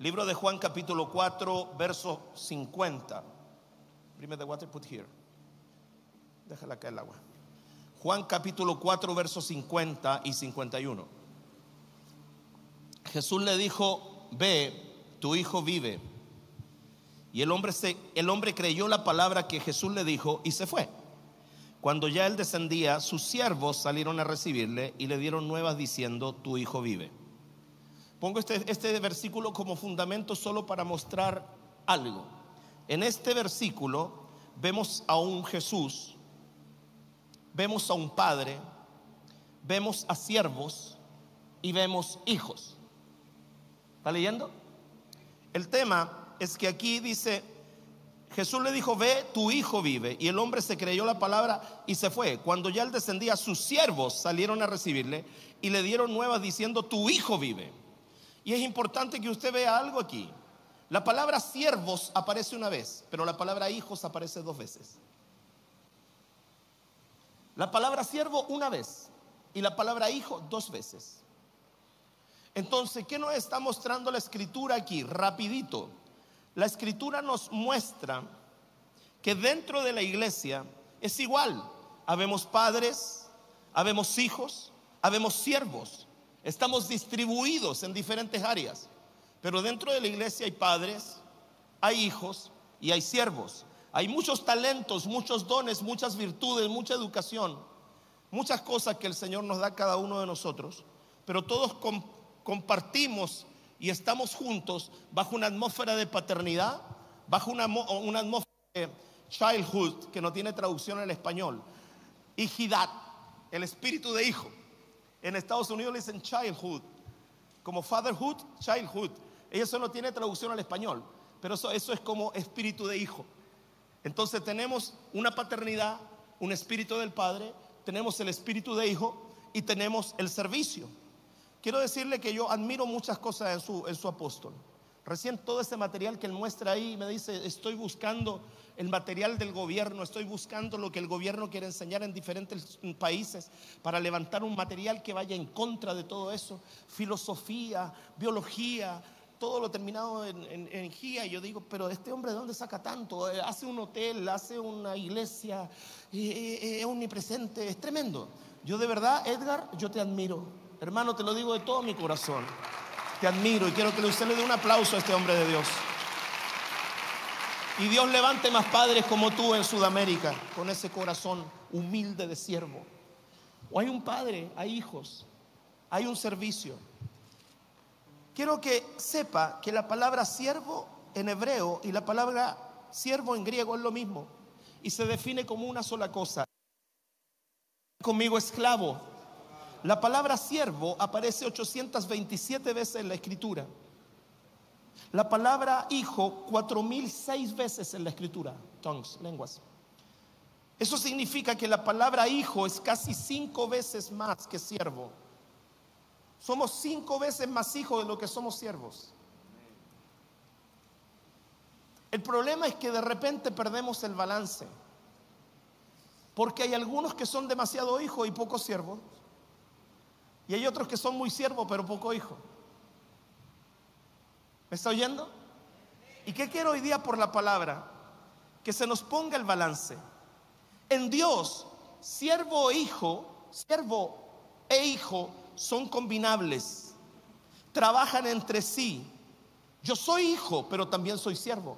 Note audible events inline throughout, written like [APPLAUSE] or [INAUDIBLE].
Libro de Juan capítulo 4, verso 50. Bring the water, put here. Déjala caer el agua. Juan capítulo 4, verso 50 y 51. Jesús le dijo, ve, tu hijo vive. Y el hombre, se, el hombre creyó la palabra que Jesús le dijo y se fue. Cuando ya él descendía, sus siervos salieron a recibirle y le dieron nuevas diciendo, tu hijo vive. Pongo este, este versículo como fundamento solo para mostrar algo. En este versículo vemos a un Jesús, vemos a un Padre, vemos a siervos y vemos hijos. ¿Está leyendo? El tema es que aquí dice, Jesús le dijo, ve, tu hijo vive. Y el hombre se creyó la palabra y se fue. Cuando ya él descendía, sus siervos salieron a recibirle y le dieron nuevas diciendo, tu hijo vive. Y es importante que usted vea algo aquí. La palabra siervos aparece una vez, pero la palabra hijos aparece dos veces. La palabra siervo una vez y la palabra hijo dos veces. Entonces, ¿qué nos está mostrando la escritura aquí? Rapidito. La escritura nos muestra que dentro de la iglesia es igual. Habemos padres, habemos hijos, habemos siervos. Estamos distribuidos en diferentes áreas, pero dentro de la iglesia hay padres, hay hijos y hay siervos. Hay muchos talentos, muchos dones, muchas virtudes, mucha educación, muchas cosas que el Señor nos da a cada uno de nosotros, pero todos compartimos y estamos juntos bajo una atmósfera de paternidad, bajo una, una atmósfera de childhood, que no tiene traducción el español, hijidad, el espíritu de hijo. En Estados Unidos le dicen childhood, como fatherhood, childhood. Eso no tiene traducción al español, pero eso, eso es como espíritu de hijo. Entonces tenemos una paternidad, un espíritu del padre, tenemos el espíritu de hijo y tenemos el servicio. Quiero decirle que yo admiro muchas cosas en su, en su apóstol. Recién todo ese material que él muestra ahí me dice, estoy buscando el material del gobierno, estoy buscando lo que el gobierno quiere enseñar en diferentes países para levantar un material que vaya en contra de todo eso. Filosofía, biología, todo lo terminado en, en, GIA. Y yo digo, pero este hombre de dónde saca tanto? Eh, hace un hotel, hace una iglesia, es omnipresente, es tremendo. Yo de verdad, Edgar, yo te admiro. Hermano, te lo digo de todo mi corazón. Te admiro y quiero que usted le dé un aplauso a este hombre de Dios. Y Dios levante más padres como tú en Sudamérica, con ese corazón humilde de siervo. O hay un padre, hay hijos, hay un servicio. Quiero que sepa que la palabra siervo en hebreo y la palabra siervo en griego es lo mismo y se define como una sola cosa. Conmigo esclavo. La palabra siervo aparece 827 veces en la escritura. La palabra hijo, cuatro mil seis veces en la escritura, tongues, lenguas. Eso significa que la palabra hijo es casi cinco veces más que siervo. Somos cinco veces más hijos de lo que somos siervos. El problema es que de repente perdemos el balance. Porque hay algunos que son demasiado hijos y poco siervos. Y hay otros que son muy siervos pero poco hijos. ¿Me está oyendo? ¿Y qué quiero hoy día por la palabra? Que se nos ponga el balance. En Dios, siervo e hijo, siervo e hijo son combinables. Trabajan entre sí. Yo soy hijo, pero también soy siervo.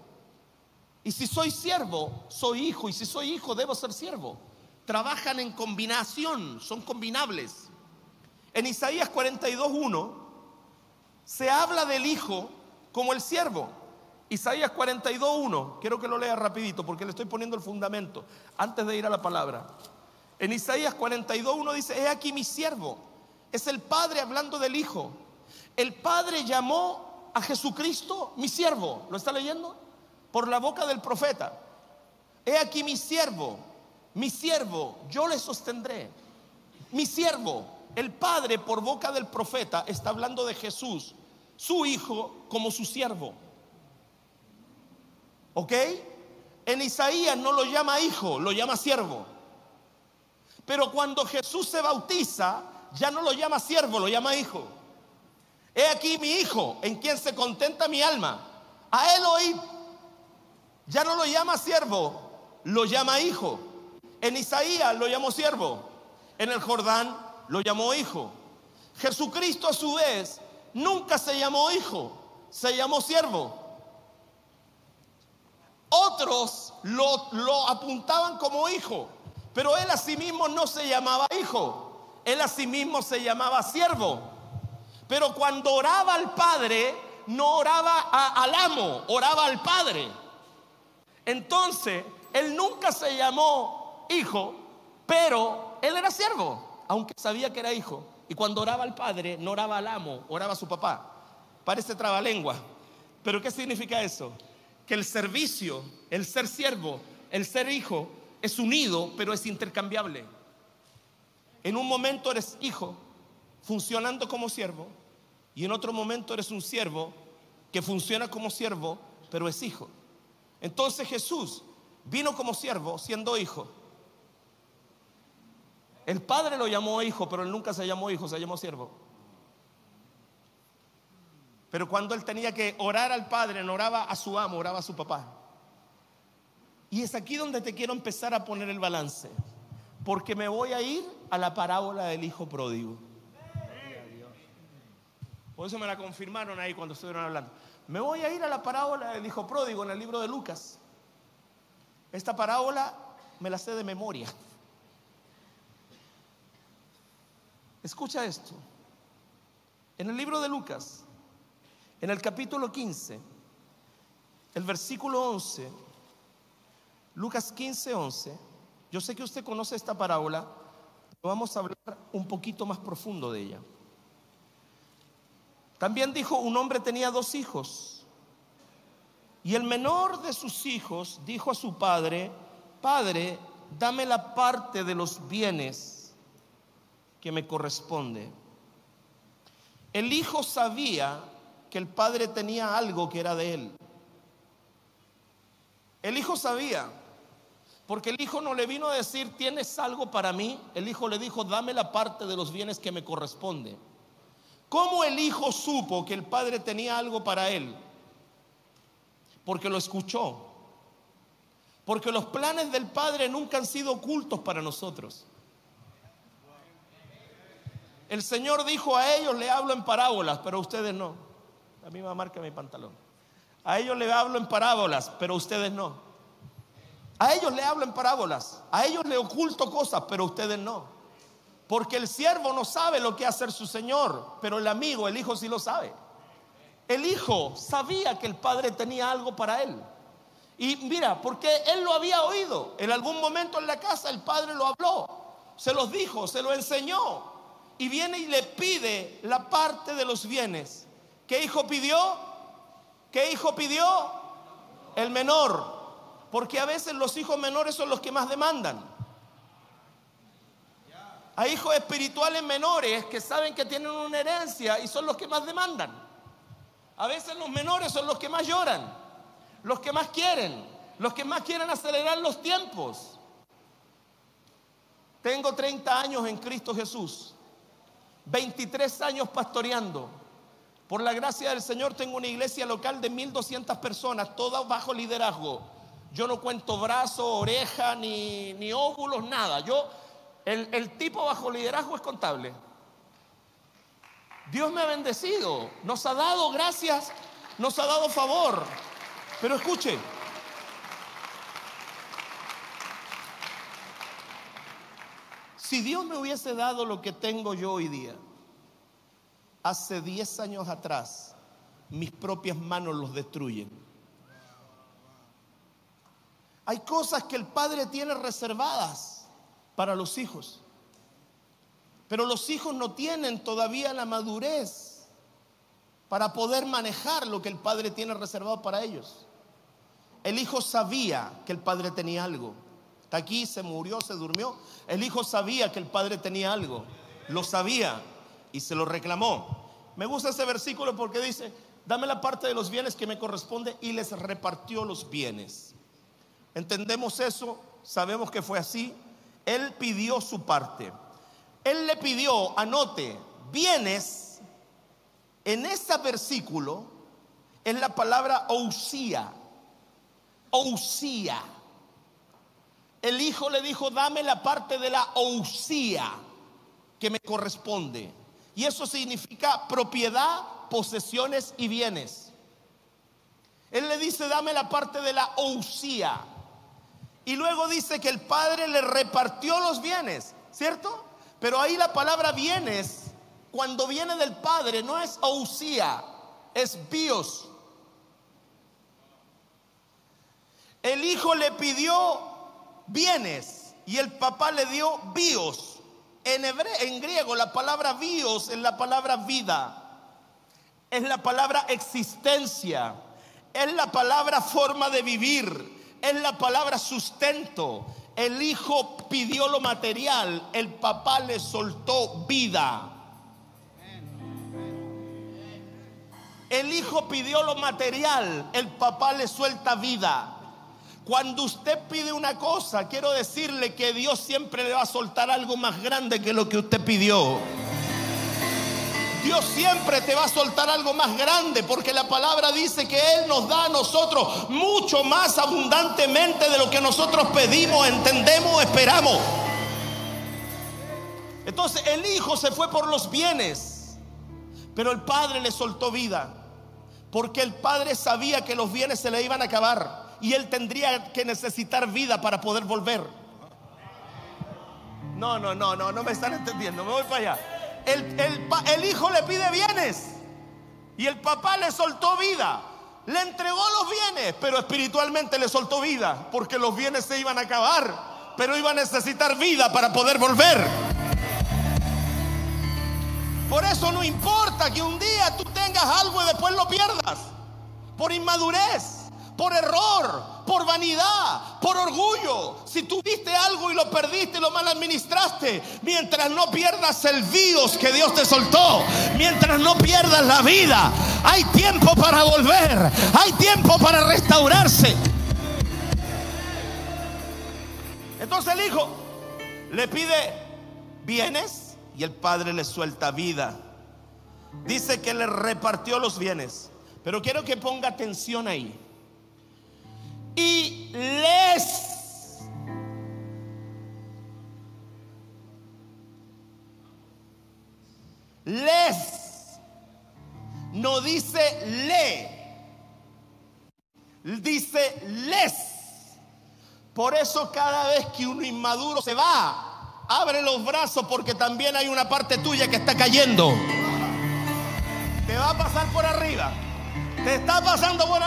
Y si soy siervo, soy hijo. Y si soy hijo, debo ser siervo. Trabajan en combinación, son combinables. En Isaías 42.1 se habla del hijo como el siervo. Isaías 42.1, quiero que lo lea rapidito porque le estoy poniendo el fundamento antes de ir a la palabra. En Isaías 42.1 dice, he aquí mi siervo, es el padre hablando del hijo. El padre llamó a Jesucristo mi siervo. ¿Lo está leyendo? Por la boca del profeta. He aquí mi siervo, mi siervo, yo le sostendré. Mi siervo, el Padre por boca del profeta está hablando de Jesús, su hijo como su siervo. ¿Ok? En Isaías no lo llama hijo, lo llama siervo. Pero cuando Jesús se bautiza, ya no lo llama siervo, lo llama hijo. He aquí mi hijo, en quien se contenta mi alma. A él oí. Ya no lo llama siervo, lo llama hijo. En Isaías lo llamó siervo. En el Jordán lo llamó hijo. Jesucristo a su vez nunca se llamó hijo, se llamó siervo. Otros lo, lo apuntaban como hijo, pero él a sí mismo no se llamaba hijo, él a sí mismo se llamaba siervo. Pero cuando oraba al Padre, no oraba al amo, oraba al Padre. Entonces, él nunca se llamó hijo, pero él era siervo, aunque sabía que era hijo. Y cuando oraba al Padre, no oraba al amo, oraba a su papá. Parece trabalengua. Pero ¿qué significa eso? Que el servicio, el ser siervo, el ser hijo, es unido, pero es intercambiable. En un momento eres hijo, funcionando como siervo, y en otro momento eres un siervo que funciona como siervo, pero es hijo. Entonces Jesús vino como siervo siendo hijo. El padre lo llamó hijo, pero él nunca se llamó hijo, se llamó siervo. Pero cuando él tenía que orar al padre, no oraba a su amo, oraba a su papá. Y es aquí donde te quiero empezar a poner el balance. Porque me voy a ir a la parábola del hijo pródigo. Por eso me la confirmaron ahí cuando estuvieron hablando. Me voy a ir a la parábola del hijo pródigo en el libro de Lucas. Esta parábola me la sé de memoria. Escucha esto. En el libro de Lucas, en el capítulo 15, el versículo 11, Lucas 15, 11, yo sé que usted conoce esta parábola, pero vamos a hablar un poquito más profundo de ella. También dijo, un hombre tenía dos hijos. Y el menor de sus hijos dijo a su padre, Padre, dame la parte de los bienes que me corresponde. El hijo sabía que el padre tenía algo que era de él. El hijo sabía, porque el hijo no le vino a decir, tienes algo para mí. El hijo le dijo, dame la parte de los bienes que me corresponde. ¿Cómo el hijo supo que el padre tenía algo para él? Porque lo escuchó. Porque los planes del padre nunca han sido ocultos para nosotros. El Señor dijo a ellos le hablo en parábolas, pero a ustedes no. La misma marca mi pantalón. A ellos le hablo en parábolas, pero a ustedes no. A ellos le hablo en parábolas. A ellos le oculto cosas, pero a ustedes no. Porque el siervo no sabe lo que hacer su señor, pero el amigo, el hijo sí lo sabe. El hijo sabía que el padre tenía algo para él. Y mira, porque él lo había oído. En algún momento en la casa el padre lo habló, se los dijo, se lo enseñó. Y viene y le pide la parte de los bienes. ¿Qué hijo pidió? ¿Qué hijo pidió? El menor. Porque a veces los hijos menores son los que más demandan. Hay hijos espirituales menores que saben que tienen una herencia y son los que más demandan. A veces los menores son los que más lloran, los que más quieren, los que más quieren acelerar los tiempos. Tengo 30 años en Cristo Jesús, 23 años pastoreando. Por la gracia del Señor tengo una iglesia local de 1200 personas, todas bajo liderazgo. Yo no cuento brazo, oreja, ni, ni óvulos, nada. Yo el, tipo bajo liderazgo es contable. Dios me ha bendecido, nos ha dado gracias, nos ha dado favor. Pero escuche, si Dios me hubiese dado lo que tengo yo hoy día, hace 10 años atrás, mis propias manos los destruyen. Hay cosas que el Padre tiene reservadas para los hijos. Pero los hijos no tienen todavía la madurez para poder manejar lo que el padre tiene reservado para ellos. El hijo sabía que el padre tenía algo. Aquí, se murió, se durmió. El hijo sabía que el padre tenía algo. Lo sabía y se lo reclamó. Me gusta ese versículo porque dice, dame la parte de los bienes que me corresponde y les repartió los bienes. Entendemos eso, sabemos que fue así. Él pidió su parte. Él le pidió, anote, bienes en ese versículo es la palabra ousía. Ousía. El hijo le dijo, dame la parte de la ousía que me corresponde. Y eso significa propiedad, posesiones y bienes. Él le dice, dame la parte de la ousía. Y luego dice que el padre le repartió los bienes, ¿cierto? Pero ahí la palabra bienes cuando viene del Padre no es Ousía, es Bios. El hijo le pidió bienes y el papá le dio bios. En, en griego la palabra bios es la palabra vida, es la palabra existencia, es la palabra forma de vivir, es la palabra sustento. El hijo pidió lo material, el papá le soltó vida. El hijo pidió lo material, el papá le suelta vida. Cuando usted pide una cosa, quiero decirle que Dios siempre le va a soltar algo más grande que lo que usted pidió. Dios siempre te va a soltar algo más grande porque la palabra dice que Él nos da a nosotros mucho más abundantemente de lo que nosotros pedimos, entendemos, esperamos. Entonces el hijo se fue por los bienes, pero el padre le soltó vida. Porque el padre sabía que los bienes se le iban a acabar y él tendría que necesitar vida para poder volver. No, no, no, no, no me están entendiendo. Me voy para allá. El, el hijo le pide bienes y el papá le soltó vida. Le entregó los bienes, pero espiritualmente le soltó vida, porque los bienes se iban a acabar, pero iba a necesitar vida para poder volver. Por eso no importa que un día tú tengas algo y después lo pierdas. Por inmadurez, por error, por vanidad, por orgullo. Si tuviste algo y lo perdiste, lo mal administraste, mientras no pierdas el Dios que Dios te soltó, mientras no pierdas la vida, hay tiempo para volver, hay tiempo para restaurarse. Entonces el hijo le pide bienes y el padre le suelta vida. Dice que le repartió los bienes. Pero quiero que ponga atención ahí. Y les les no dice le dice les por eso cada vez que uno inmaduro se va Abre los brazos porque también hay una parte tuya que está cayendo. Te va a pasar por arriba. Te está pasando por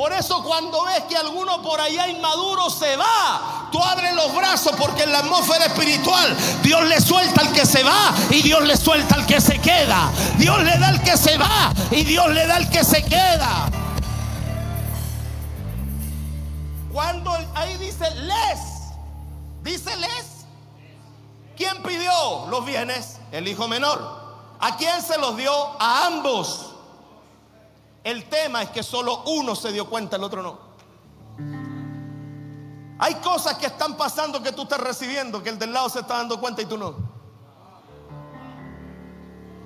Por eso cuando ves que alguno por allá inmaduro se va, tú abres los brazos porque en la atmósfera espiritual Dios le suelta al que se va y Dios le suelta al que se queda. Dios le da al que se va y Dios le da al que se queda. Cuando ahí dice les, dice les, ¿Quién pidió los bienes? El hijo menor. ¿A quién se los dio? A ambos. El tema es que solo uno se dio cuenta, el otro no. Hay cosas que están pasando que tú estás recibiendo, que el del lado se está dando cuenta y tú no.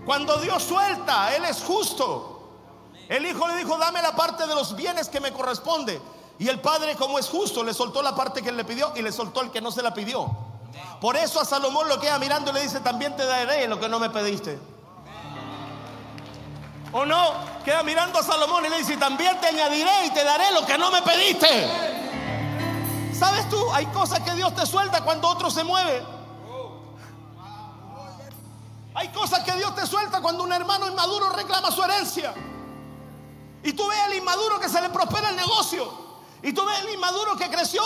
Cuando Dios suelta, Él es justo. El hijo le dijo, dame la parte de los bienes que me corresponde. Y el padre, como es justo, le soltó la parte que él le pidió y le soltó el que no se la pidió. Por eso a Salomón lo queda mirando y le dice, también te daré lo que no me pediste. ¿O no? Queda mirando a Salomón y le dice, también te añadiré y te daré lo que no me pediste. ¿Sabes tú? Hay cosas que Dios te suelta cuando otro se mueve. Hay cosas que Dios te suelta cuando un hermano inmaduro reclama su herencia. Y tú ves al inmaduro que se le prospera el negocio. Y tú ves al inmaduro que creció.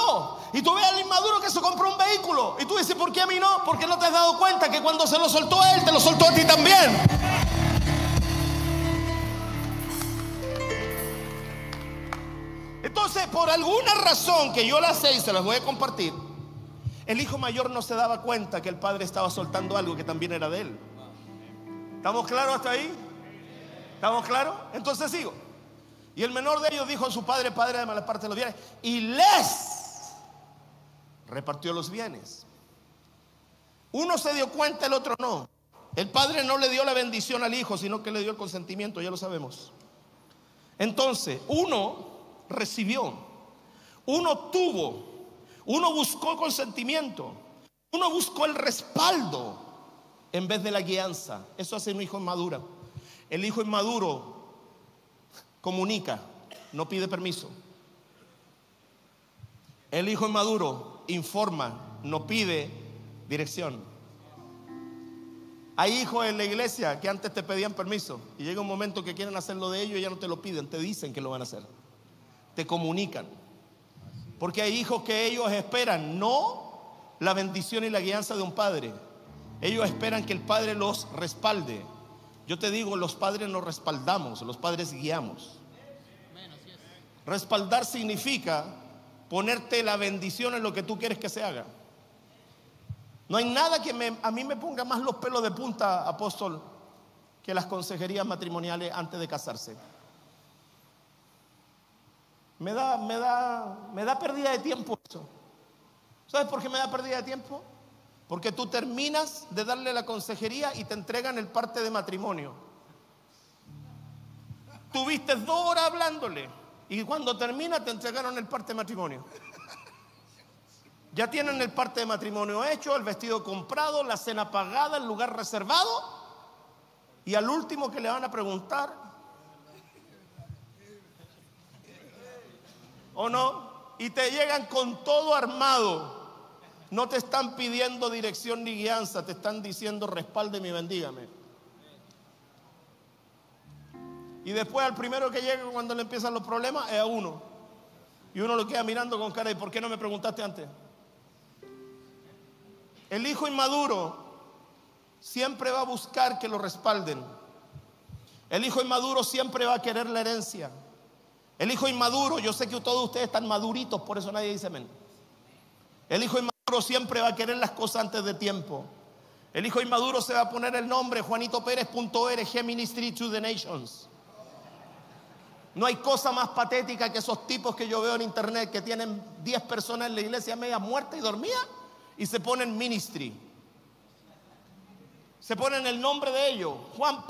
Y tú ves al inmaduro que se compró un vehículo. Y tú dices, ¿por qué a mí no? Porque no te has dado cuenta que cuando se lo soltó a él, te lo soltó a ti también. Entonces, por alguna razón que yo la sé y se las voy a compartir, el hijo mayor no se daba cuenta que el padre estaba soltando algo que también era de él. ¿Estamos claros hasta ahí? ¿Estamos claros? Entonces sigo. Y el menor de ellos dijo a su padre, padre de mala parte de los bienes, y les repartió los bienes. Uno se dio cuenta, el otro no. El padre no le dio la bendición al hijo, sino que le dio el consentimiento, ya lo sabemos. Entonces, uno recibió, uno tuvo, uno buscó consentimiento, uno buscó el respaldo en vez de la guianza. Eso hace un hijo inmaduro. El hijo inmaduro comunica, no pide permiso. El hijo inmaduro informa, no pide dirección. Hay hijos en la iglesia que antes te pedían permiso y llega un momento que quieren hacerlo de ellos y ya no te lo piden, te dicen que lo van a hacer. Te comunican. Porque hay hijos que ellos esperan no la bendición y la guianza de un padre. Ellos esperan que el padre los respalde. Yo te digo, los padres nos respaldamos, los padres guiamos. Respaldar significa ponerte la bendición en lo que tú quieres que se haga. No hay nada que a mí me ponga más los pelos de punta, apóstol, que las consejerías matrimoniales antes de casarse. Me da, me da, me da pérdida de tiempo eso. ¿Sabes por qué me da pérdida de tiempo? Porque tú terminas de darle la consejería y te entregan el parte de matrimonio. Tuviste dos horas hablándole y cuando termina te entregaron el parte de matrimonio. Ya tienen el parte de matrimonio hecho, el vestido comprado, la cena pagada, el lugar reservado. Y al último que le van a preguntar, ¿o no? Y te llegan con todo armado. No te están pidiendo dirección ni guianza, te están diciendo respalde y bendígame. Y después al primero que llega cuando le empiezan los problemas es a uno. Y uno lo queda mirando con cara, ¿y por qué no me preguntaste antes? El hijo inmaduro siempre va a buscar que lo respalden. El hijo inmaduro siempre va a querer la herencia. El hijo inmaduro, yo sé que todos ustedes están maduritos, por eso nadie dice amén. El hijo inmaduro siempre va a querer las cosas antes de tiempo. El hijo inmaduro se va a poner el nombre juanitopérez.org Ministry to the Nations. No hay cosa más patética que esos tipos que yo veo en internet que tienen 10 personas en la iglesia media muerta y dormida y se ponen ministry. Se ponen el nombre de ellos, Juan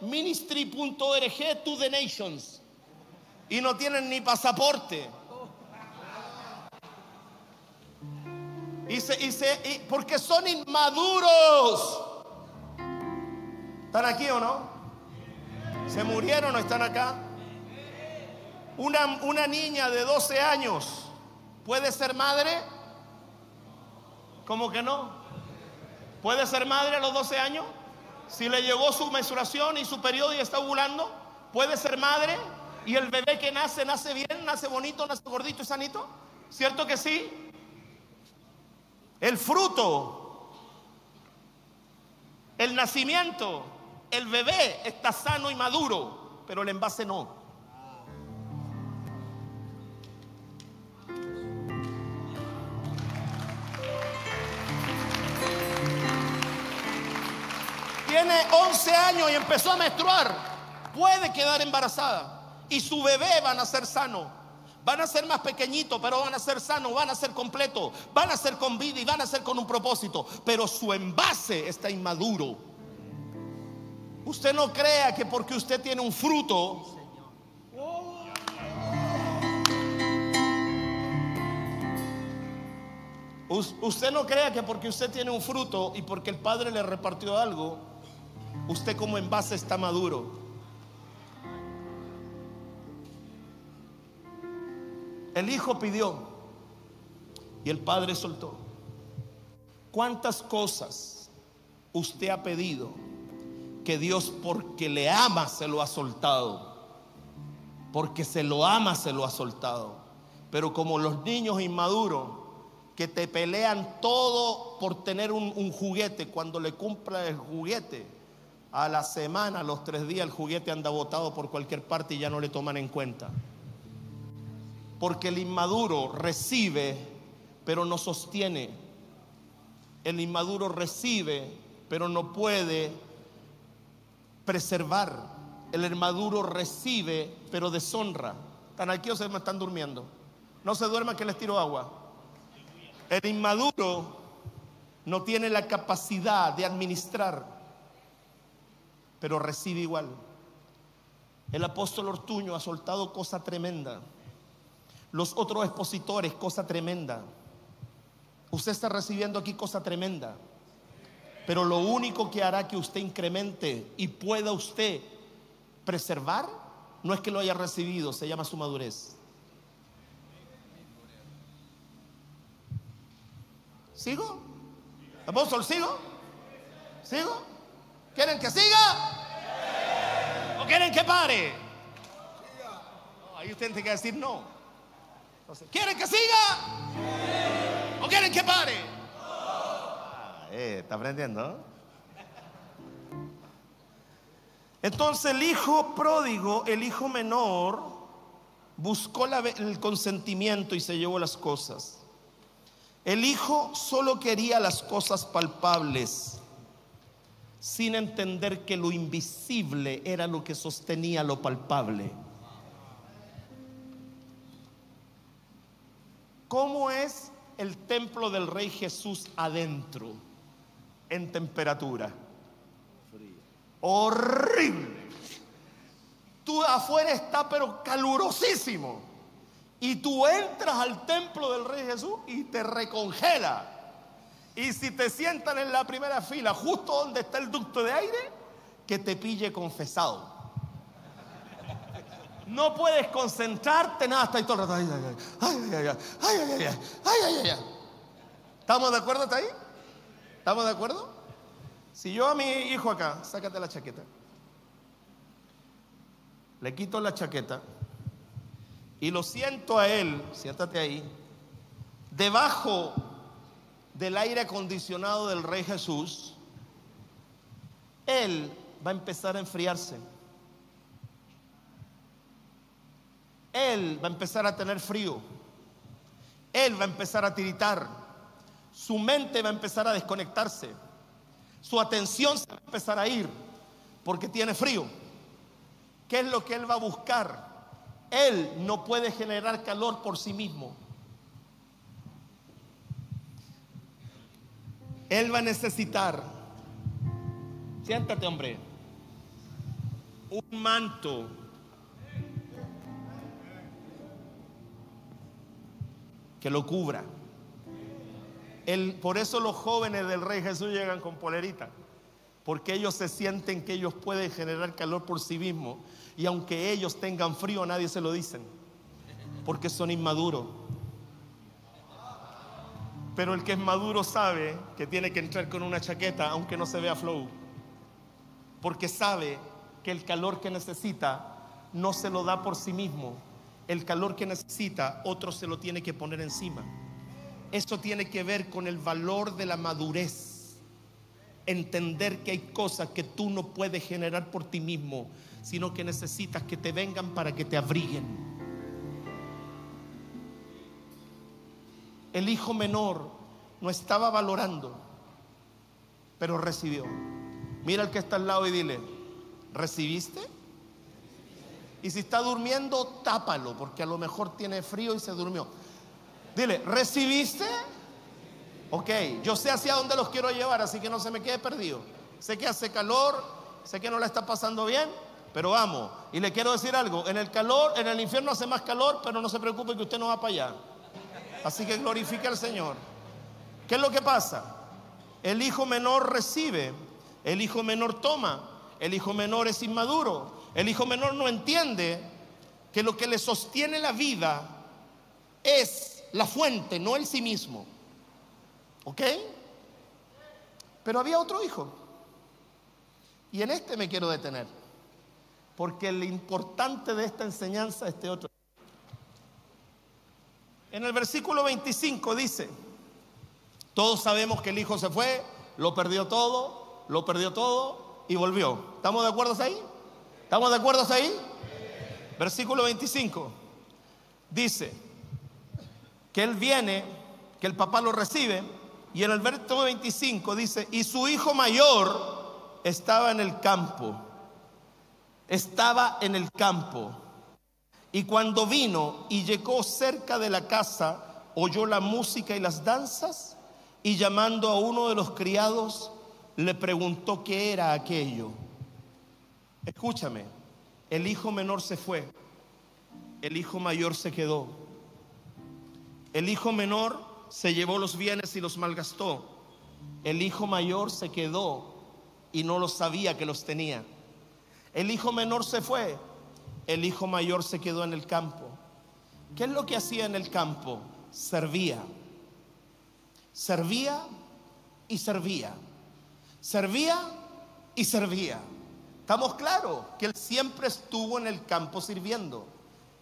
Ministry.org to the Nations. Y no tienen ni pasaporte. Y se, y porque son inmaduros. ¿Están aquí o no? ¿Se murieron o están acá? Una, una niña de 12 años puede ser madre. ¿Cómo que no? ¿Puede ser madre a los 12 años? Si le llegó su menstruación y su periodo y está ovulando, ¿puede ser madre? ¿Y el bebé que nace, nace bien, nace bonito, nace gordito y sanito? ¿Cierto que sí? El fruto, el nacimiento, el bebé está sano y maduro, pero el envase no. Tiene 11 años y empezó a menstruar. Puede quedar embarazada y su bebé va a nacer sano. Van a ser más pequeñitos, pero van a ser sanos, van a ser completos, van a ser con vida y van a ser con un propósito. Pero su envase está inmaduro. Usted no crea que porque usted tiene un fruto, Usted no crea que porque usted tiene un fruto y porque el Padre le repartió algo, usted como envase está maduro. El hijo pidió y el padre soltó. ¿Cuántas cosas usted ha pedido que Dios porque le ama se lo ha soltado? Porque se lo ama se lo ha soltado. Pero como los niños inmaduros que te pelean todo por tener un, juguete, cuando le cumpla el juguete, a la semana, a los tres días, el juguete anda botado por cualquier parte y ya no le toman en cuenta. Porque el inmaduro recibe, pero no sostiene. El inmaduro recibe, pero no puede preservar. El inmaduro recibe, pero deshonra. Están aquí o se están durmiendo. No se duerman que les tiro agua. El inmaduro no tiene la capacidad de administrar, pero recibe igual. El apóstol Ortuño ha soltado cosa tremenda. Los otros expositores, cosa tremenda. Usted está recibiendo aquí cosa tremenda. Pero lo único que hará que usted incremente y pueda usted preservar no es que lo haya recibido, se llama su madurez. ¿Sigo? ¿Apóstol, sigo? ¿Sigo? ¿Quieren que siga? ¿O quieren que pare? ahí usted tiene que decir no. ¿Quieren que siga? ¿O quieren que pare? Ah, eh, ¿Está aprendiendo? Entonces el hijo pródigo, el hijo menor, buscó el consentimiento y se llevó las cosas. El hijo solo quería las cosas palpables, sin entender que lo invisible era lo que sostenía lo palpable. ¿Cómo es el templo del Rey Jesús adentro, en temperatura? Horrible. Tú afuera está pero calurosísimo. Y tú entras al templo del Rey Jesús y te recongela. Y si te sientan en la primera fila, justo donde está el ducto de aire, que te pille confesado. No puedes concentrarte, nada, está ahí todo el rato. Ay, ay, ay, ay, ay, ay, ay, ay, ¿Estamos de acuerdo hasta ahí? ¿Estamos de acuerdo? Si yo a mi hijo acá, sácate la chaqueta, le quito la chaqueta y lo siento a él, siéntate ahí, debajo del aire acondicionado del Rey Jesús, él va a empezar a enfriarse. Él va a empezar a tener frío. Él va a empezar a tiritar. Su mente va a empezar a desconectarse. Su atención se va a empezar a ir porque tiene frío. ¿Qué es lo que él va a buscar? Él no puede generar calor por sí mismo. Él va a necesitar, siéntate hombre, un manto que lo cubra. por eso los jóvenes del Rey Jesús llegan con polerita, porque ellos se sienten que ellos pueden generar calor por sí mismos y aunque ellos tengan frío nadie se lo dicen, porque son inmaduros. Pero el que es maduro sabe que tiene que entrar con una chaqueta aunque no se vea flow, porque sabe que el calor que necesita no se lo da por sí mismo, el calor que necesita, otro se lo tiene que poner encima. Esto tiene que ver con el valor de la madurez. Entender que hay cosas que tú no puedes generar por ti mismo, sino que necesitas que te vengan para que te abriguen. El hijo menor no estaba valorando, pero recibió. Mira al que está al lado y dile, ¿recibiste? Y si está durmiendo, tápalo, porque a lo mejor tiene frío y se durmió. Dile, ¿recibiste? Ok, yo sé hacia dónde los quiero llevar, así que no se me quede perdido. Sé que hace calor, sé que no la está pasando bien, pero vamos. Y le quiero decir algo, en el calor, en el infierno hace más calor, pero no se preocupe que usted no va para allá. Así que glorifique al Señor. ¿Qué es lo que pasa? El hijo menor recibe, el hijo menor toma, el hijo menor es inmaduro, el hijo menor no entiende que lo que le sostiene la vida es la fuente, no el sí mismo. ¿Ok? Pero había otro hijo. Y en este me quiero detener. Porque lo importante de esta enseñanza es este otro. En el versículo 25 dice, todos sabemos que el hijo se fue, lo perdió todo, lo perdió todo y volvió. ¿Estamos de acuerdo ahí? ¿Estamos de acuerdo ahí? Versículo 25. Dice, que él viene, que el papá lo recibe, y en el verso 25 dice, y su hijo mayor estaba en el campo, estaba en el campo. Y cuando vino y llegó cerca de la casa, oyó la música y las danzas, y llamando a uno de los criados, le preguntó qué era aquello. Escúchame, el hijo menor se fue, el hijo mayor se quedó. El hijo menor se llevó los bienes y los malgastó. El hijo mayor se quedó y no lo sabía que los tenía. El hijo menor se fue, el hijo mayor se quedó en el campo. ¿Qué es lo que hacía en el campo? Servía. Servía y servía. Servía y servía. Estamos claros que él siempre estuvo en el campo sirviendo.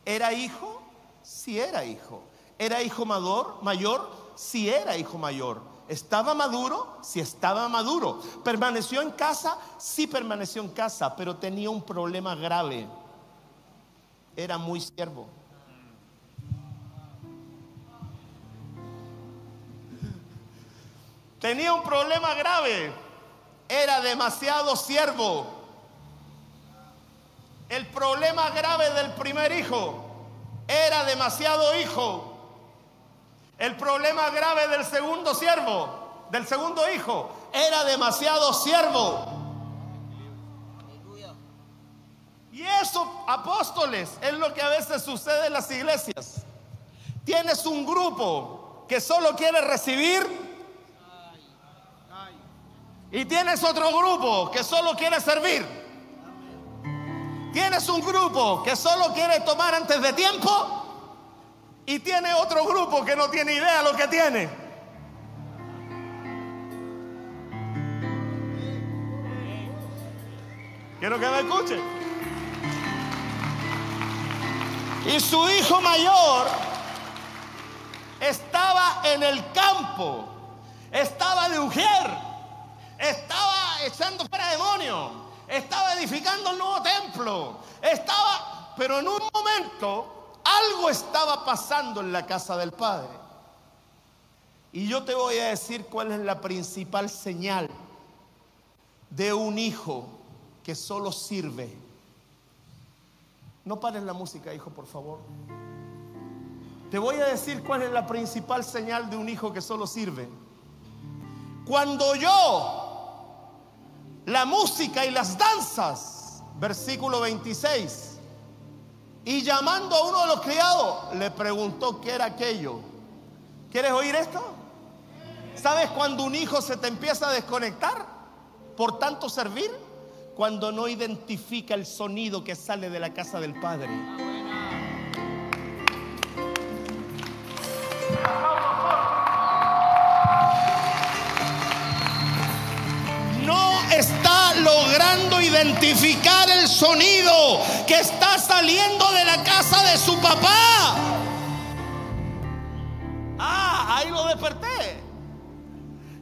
¿Era hijo? Sí era hijo. ¿Era hijo mayor? Mayor? Sí era hijo mayor. ¿Estaba maduro? Sí estaba maduro. ¿Permaneció en casa? Sí permaneció en casa, pero tenía un problema grave. Era muy siervo. Tenía un problema grave. Era demasiado siervo. El problema grave del primer hijo era demasiado hijo. El problema grave del segundo siervo, del segundo hijo, era demasiado siervo. Y eso, apóstoles, es lo que a veces sucede en las iglesias. Tienes un grupo que solo quiere recibir y tienes otro grupo que solo quiere servir. Tienes un grupo que solo quiere tomar antes de tiempo y tiene otro grupo que no tiene idea lo que tiene. Quiero que me escuche. Y su hijo mayor estaba en el campo, estaba de ujier, estaba echando fuera demonios, estaba edificando el nuevo templo, estaba, pero en un momento algo estaba pasando en la casa del Padre. Y yo te voy a decir cuál es la principal señal de un hijo que solo sirve. No pares la música, hijo, por favor. Te voy a decir cuál es la principal señal de un hijo que solo sirve. Cuando yo, la música y las danzas, versículo 26, y llamando a uno de los criados, le preguntó qué era aquello. ¿Quieres oír esto? ¿Sabes cuando un hijo se te empieza a desconectar por tanto servir? Cuando no identifica el sonido que sale de la casa del Padre. Logrando identificar el sonido que está saliendo de la casa de su papá. Ah, ahí lo desperté.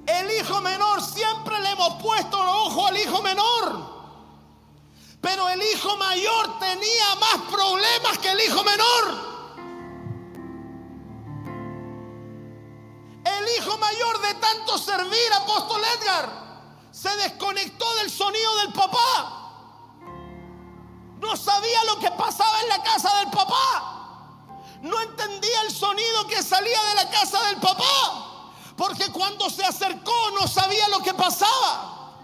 El hijo menor, siempre le hemos puesto el ojo al hijo menor. Pero el hijo mayor tenía más problemas que el hijo menor. El hijo mayor de tanto servir, apóstol Edgar, se desconectó del sonido del papá. No sabía lo que pasaba en la casa del papá. No entendía el sonido que salía de la casa del papá. Porque cuando se acercó no sabía lo que pasaba.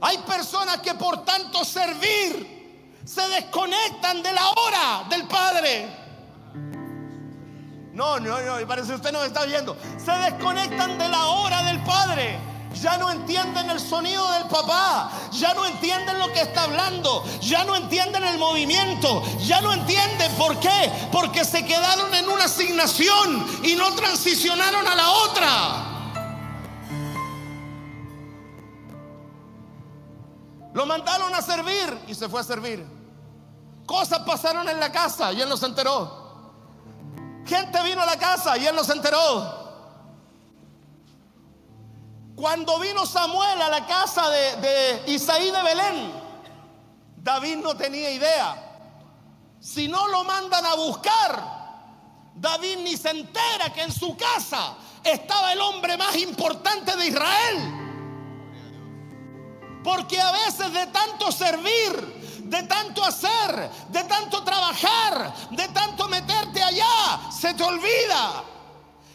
Hay personas que por tanto servir se desconectan de la hora del Padre. No, no, no, parece que usted no me está viendo. Se desconectan de la hora del Padre ya no entienden el sonido del papá, ya no entienden lo que está hablando, ya no entienden el movimiento, ya no entienden por qué, porque se quedaron en una asignación y no transicionaron a la otra. Lo mandaron a servir y se fue a servir. Cosas pasaron en la casa y él no se enteró. Gente vino a la casa y él no se enteró. Cuando vino Samuel a la casa de, Isaí de Belén, David no tenía idea. Si no lo mandan a buscar, David ni se entera que en su casa estaba el hombre más importante de Israel. Porque a veces de tanto servir, de tanto hacer, de tanto trabajar, de tanto meterte allá, se te olvida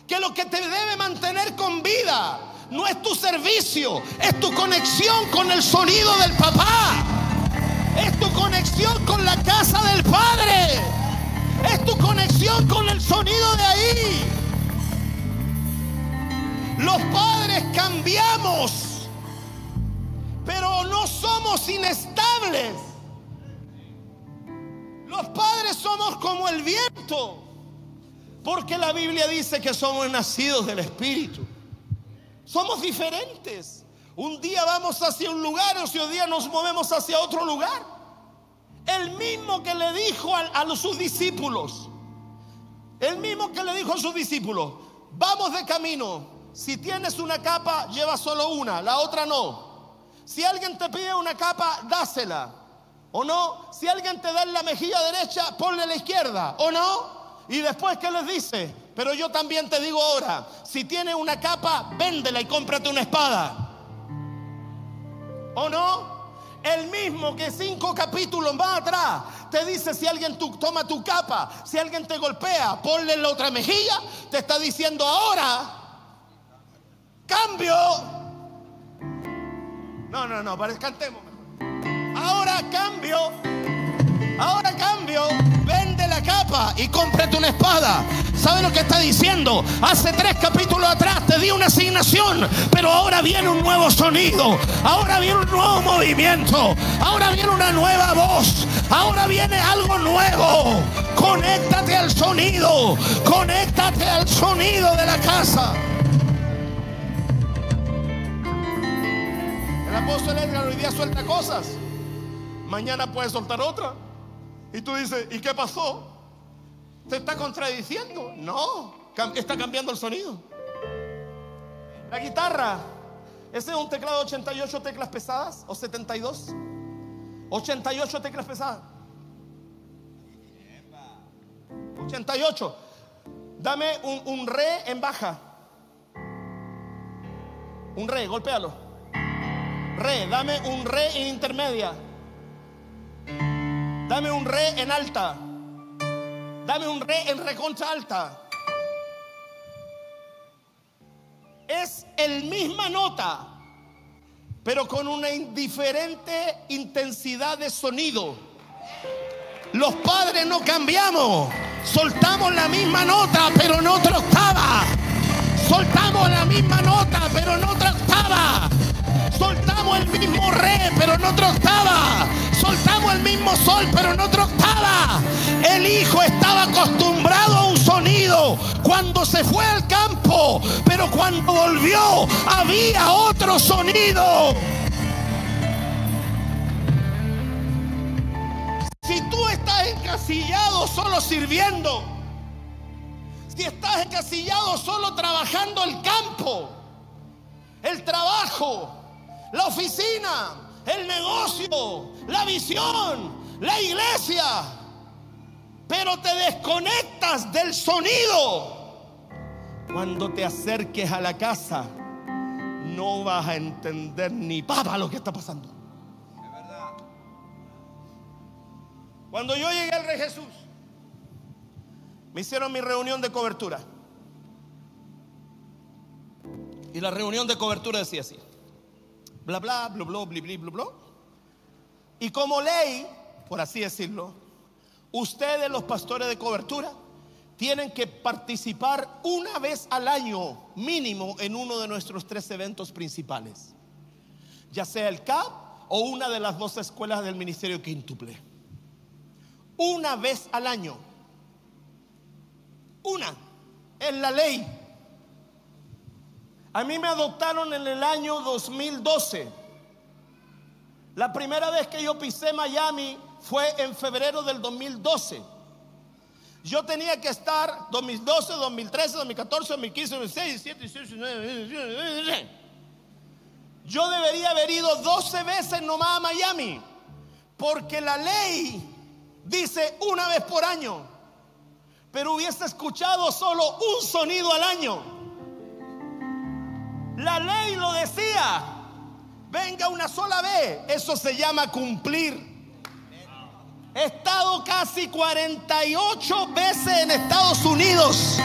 que lo que te debe mantener con vida no es tu servicio, es tu conexión con el sonido del papá. Es tu conexión con la casa del Padre. Es tu conexión con el sonido de ahí. Los padres cambiamos, pero no somos inestables. Los padres somos como el viento, porque la Biblia dice que somos nacidos del Espíritu. Somos diferentes. Un día vamos hacia un lugar, otro día nos movemos hacia otro lugar. El mismo que le dijo a, a sus discípulos, el mismo que le dijo a sus discípulos, vamos de camino, si tienes una capa, lleva solo una, la otra no. Si alguien te pide una capa, dásela. ¿O no? Si alguien te da en la mejilla derecha, ponle la izquierda. ¿O no? Y después, ¿qué les dice? Pero yo también te digo ahora, si tienes una capa, véndela y cómprate una espada. ¿O no? El mismo que cinco capítulos más atrás te dice si alguien toma tu capa, si alguien te golpea, ponle la otra mejilla, te está diciendo ahora, cambio. No, no, no, cantemos mejor. Ahora cambio, ahora cambio, vende la capa y cómprate una espada. ¿Sabe lo que está diciendo? Hace tres capítulos atrás te di una asignación, pero ahora viene un nuevo sonido, ahora viene un nuevo movimiento, ahora viene una nueva voz, ahora viene algo nuevo. Conéctate al sonido, conéctate al sonido de la casa. El apóstol Edgar hoy día suelta cosas, mañana puede soltar otra. Y tú dices, ¿y qué pasó? ¿Te está contradiciendo? No, está cambiando el sonido. La guitarra, ese es un teclado de 88 teclas pesadas o 72. 88 teclas pesadas. 88. Dame un, un re en baja. Un re, golpéalo. Re, dame un re en intermedia. Dame un re en alta. Dame un re en recontra alta. Es el misma nota, pero con una indiferente intensidad de sonido. Los padres no cambiamos. Soltamos la misma nota, pero en otra octava. Soltamos la misma nota, pero en otra octava. Soltamos el mismo re, pero en otra octava. Soltamos el mismo sol, pero en otra octava. El hijo estaba acostumbrado a un sonido cuando se fue al campo, pero cuando volvió había otro sonido. Si tú estás encasillado solo sirviendo, si estás encasillado solo trabajando el campo, el trabajo, la oficina, el negocio, la visión, la iglesia, pero te desconectas del sonido. Cuando te acerques a la casa, no vas a entender ni papa lo que está pasando. Cuando yo llegué al Rey Jesús, me hicieron mi reunión de cobertura. Y la reunión de cobertura decía así: bla, bla, bla, bla, bla, bla, bla, bla. Y como ley, por así decirlo, ustedes, los pastores de cobertura, tienen que participar una vez al año mínimo en uno de nuestros tres eventos principales, ya sea el CAP o una de las dos escuelas del Ministerio Quíntuple. Una vez al año. Una. Es la ley. A mí me adoptaron en el año 2012. La primera vez que yo pisé Miami fue en febrero del 2012. Yo tenía que estar 2012, 2013, 2014, 2015, 2016, 2017, 2018, Yo debería haber ido 12 veces nomás a Miami. Porque la ley dice una vez por año. pero hubiese escuchado solo un sonido al año. La ley lo decía, venga una sola vez, eso se llama cumplir. He estado casi 48 veces en Estados Unidos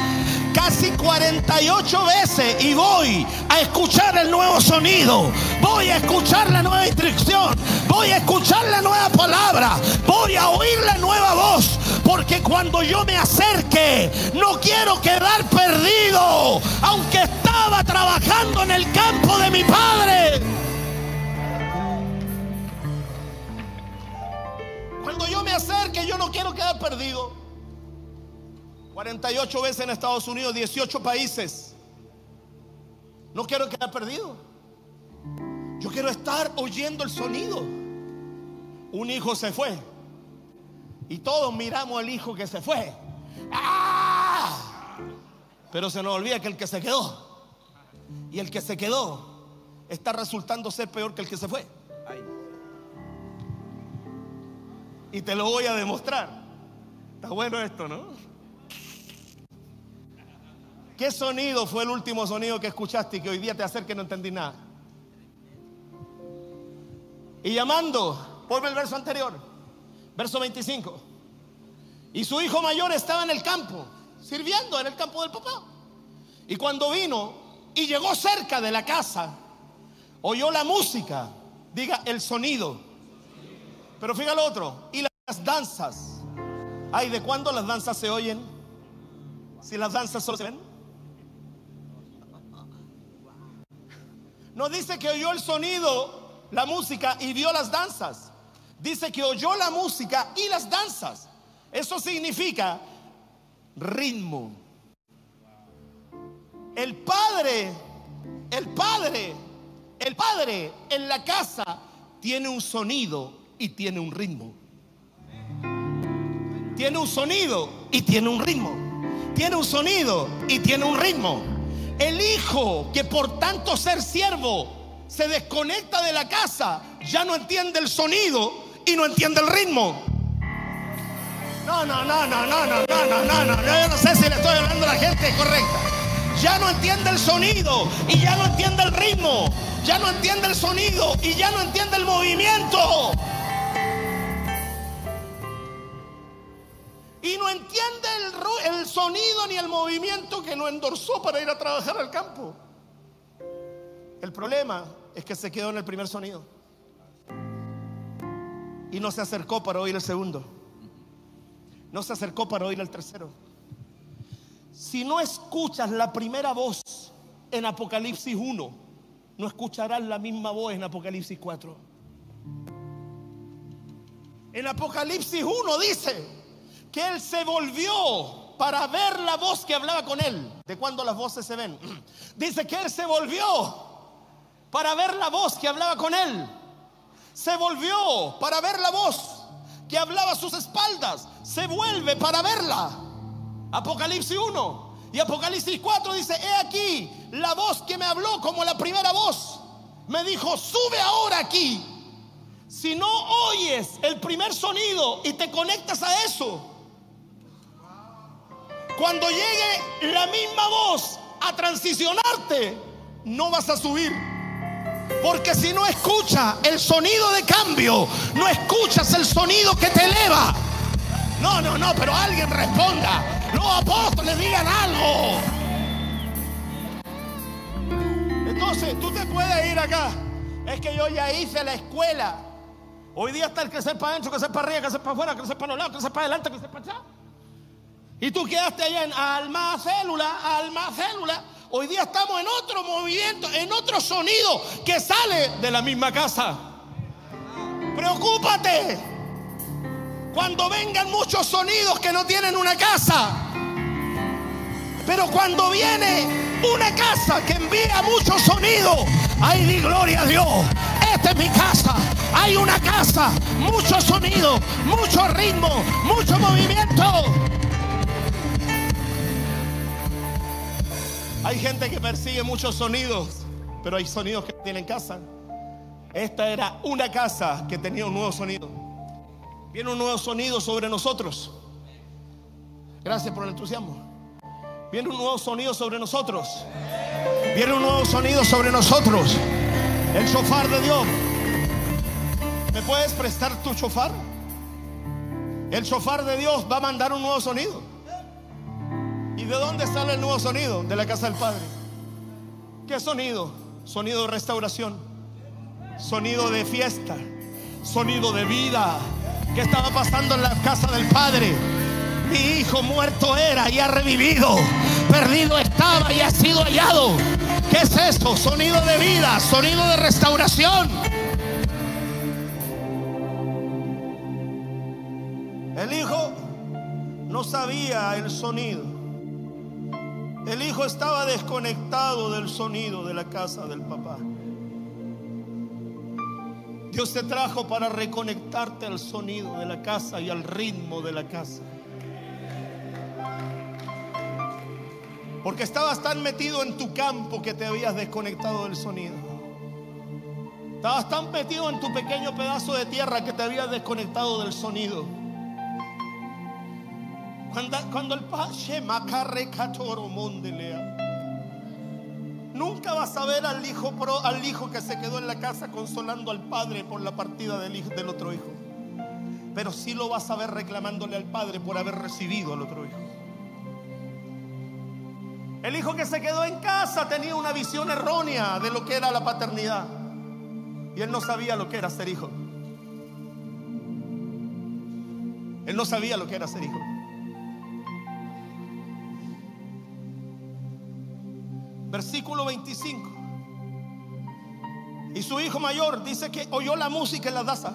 casi 48 veces y voy a escuchar el nuevo sonido, voy a escuchar la nueva instrucción, voy a escuchar la nueva palabra, voy a oír la nueva voz, porque cuando yo me acerque no quiero quedar perdido, aunque estaba trabajando en el campo de mi padre. Cuando yo me acerque yo no quiero quedar perdido. 48 veces en Estados Unidos, 18 países. No quiero quedar perdido. Yo quiero estar oyendo el sonido. Un hijo se fue. Y todos miramos al hijo que se fue. ¡Ah! Pero se nos olvida que el que se quedó. Y el que se quedó está resultando ser peor que el que se fue. Y te lo voy a demostrar. Está bueno esto, ¿no? ¿Qué sonido fue el último sonido que escuchaste y que hoy día te acerca y no entendí nada? Y llamando, ponme el verso anterior, verso 25. Y su hijo mayor estaba en el campo, sirviendo en el campo del papá. Y cuando vino y llegó cerca de la casa, oyó la música, diga el sonido. Pero fíjate otro, y las danzas. Ay, ¿de cuándo las danzas se oyen? Si las danzas solo se ven. No dice que oyó el sonido, la música y vio las danzas. Dice que oyó la música y las danzas. Eso significa ritmo. El padre, el padre, el padre en la casa tiene un sonido y tiene un ritmo. Tiene un sonido y tiene un ritmo. Tiene un sonido y tiene un ritmo. El hijo que por tanto ser siervo se desconecta de la casa, ya no entiende el sonido y no entiende el ritmo. No, no, no, no, no, no, no, no, no, no. Yo no sé si le estoy hablando a la gente correcta. Ya no entiende el sonido y ya no entiende el ritmo. Ya no entiende el sonido y ya no entiende el movimiento. Y no entiende el, sonido ni el movimiento que lo endorsó para ir a trabajar al campo. El problema es que se quedó en el primer sonido y no se acercó para oír el segundo. No se acercó para oír el tercero. Si no escuchas la primera voz en Apocalipsis 1, no escucharás la misma voz en Apocalipsis 4. En Apocalipsis 1 dice, que él se volvió para ver la voz que hablaba con él. ¿De cuando las voces se ven? [CLEARS THROAT] Dice que él se volvió para ver la voz que hablaba con él. Se volvió para ver la voz que hablaba a sus espaldas. Se vuelve para verla. Apocalipsis 1 y Apocalipsis 4 dice, he aquí la voz que me habló como la primera voz. Me dijo, sube ahora aquí. Si no oyes el primer sonido y te conectas a eso, cuando llegue la misma voz a transicionarte, no vas a subir. Porque si no escuchas el sonido de cambio, no escuchas el sonido que te eleva. No, no, no, pero alguien responda. Los apóstoles digan algo. Entonces, tú te puedes ir acá. Es que yo ya hice la escuela. Hoy día está el crecer para adentro, crecer para arriba, crecer para afuera, crecer para los lados, crecer para adelante, crecer para allá. Y tú quedaste allá en alma célula, alma célula. Hoy día estamos en otro movimiento, en otro sonido que sale de la misma casa. Preocúpate cuando vengan muchos sonidos que no tienen una casa. Pero cuando viene una casa que envía muchos sonidos, ay, di gloria a Dios. Esta es mi casa. Hay una casa, mucho sonido, mucho ritmo, mucho movimiento. Hay gente que persigue muchos sonidos, pero hay sonidos que tienen casa. Esta era una casa que tenía un nuevo sonido. Viene un nuevo sonido sobre nosotros. Gracias por el entusiasmo. Viene un nuevo sonido sobre nosotros. Viene un nuevo sonido sobre nosotros. El shofar de Dios. ¿Me puedes prestar tu shofar? El shofar de Dios va a mandar un nuevo sonido. ¿Y de dónde sale el nuevo sonido? De la casa del Padre. ¿Qué sonido? Sonido de restauración. Sonido de fiesta. Sonido de vida. ¿Qué estaba pasando en la casa del Padre? Mi hijo muerto era y ha revivido. Perdido estaba y ha sido hallado. ¿Qué es esto? Sonido de vida, sonido de restauración. El hijo no sabía el sonido. El hijo estaba desconectado del sonido de la casa del papá. Dios te trajo para reconectarte al sonido de la casa y al ritmo de la casa. Porque estabas tan metido en tu campo que te habías desconectado del sonido. Estabas tan metido en tu pequeño pedazo de tierra que te habías desconectado del sonido. Cuando, el Pache Nunca vas a ver al hijo, al hijo que se quedó en la casa consolando al padre por la partida del, del otro hijo. Pero sí lo vas a ver reclamándole al padre por haber recibido al otro hijo. El hijo que se quedó en casa tenía una visión errónea de lo que era la paternidad. Y él no sabía lo que era ser hijo. Él no sabía lo que era ser hijo. Versículo 25. Y su hijo mayor dice que oyó la música en la daza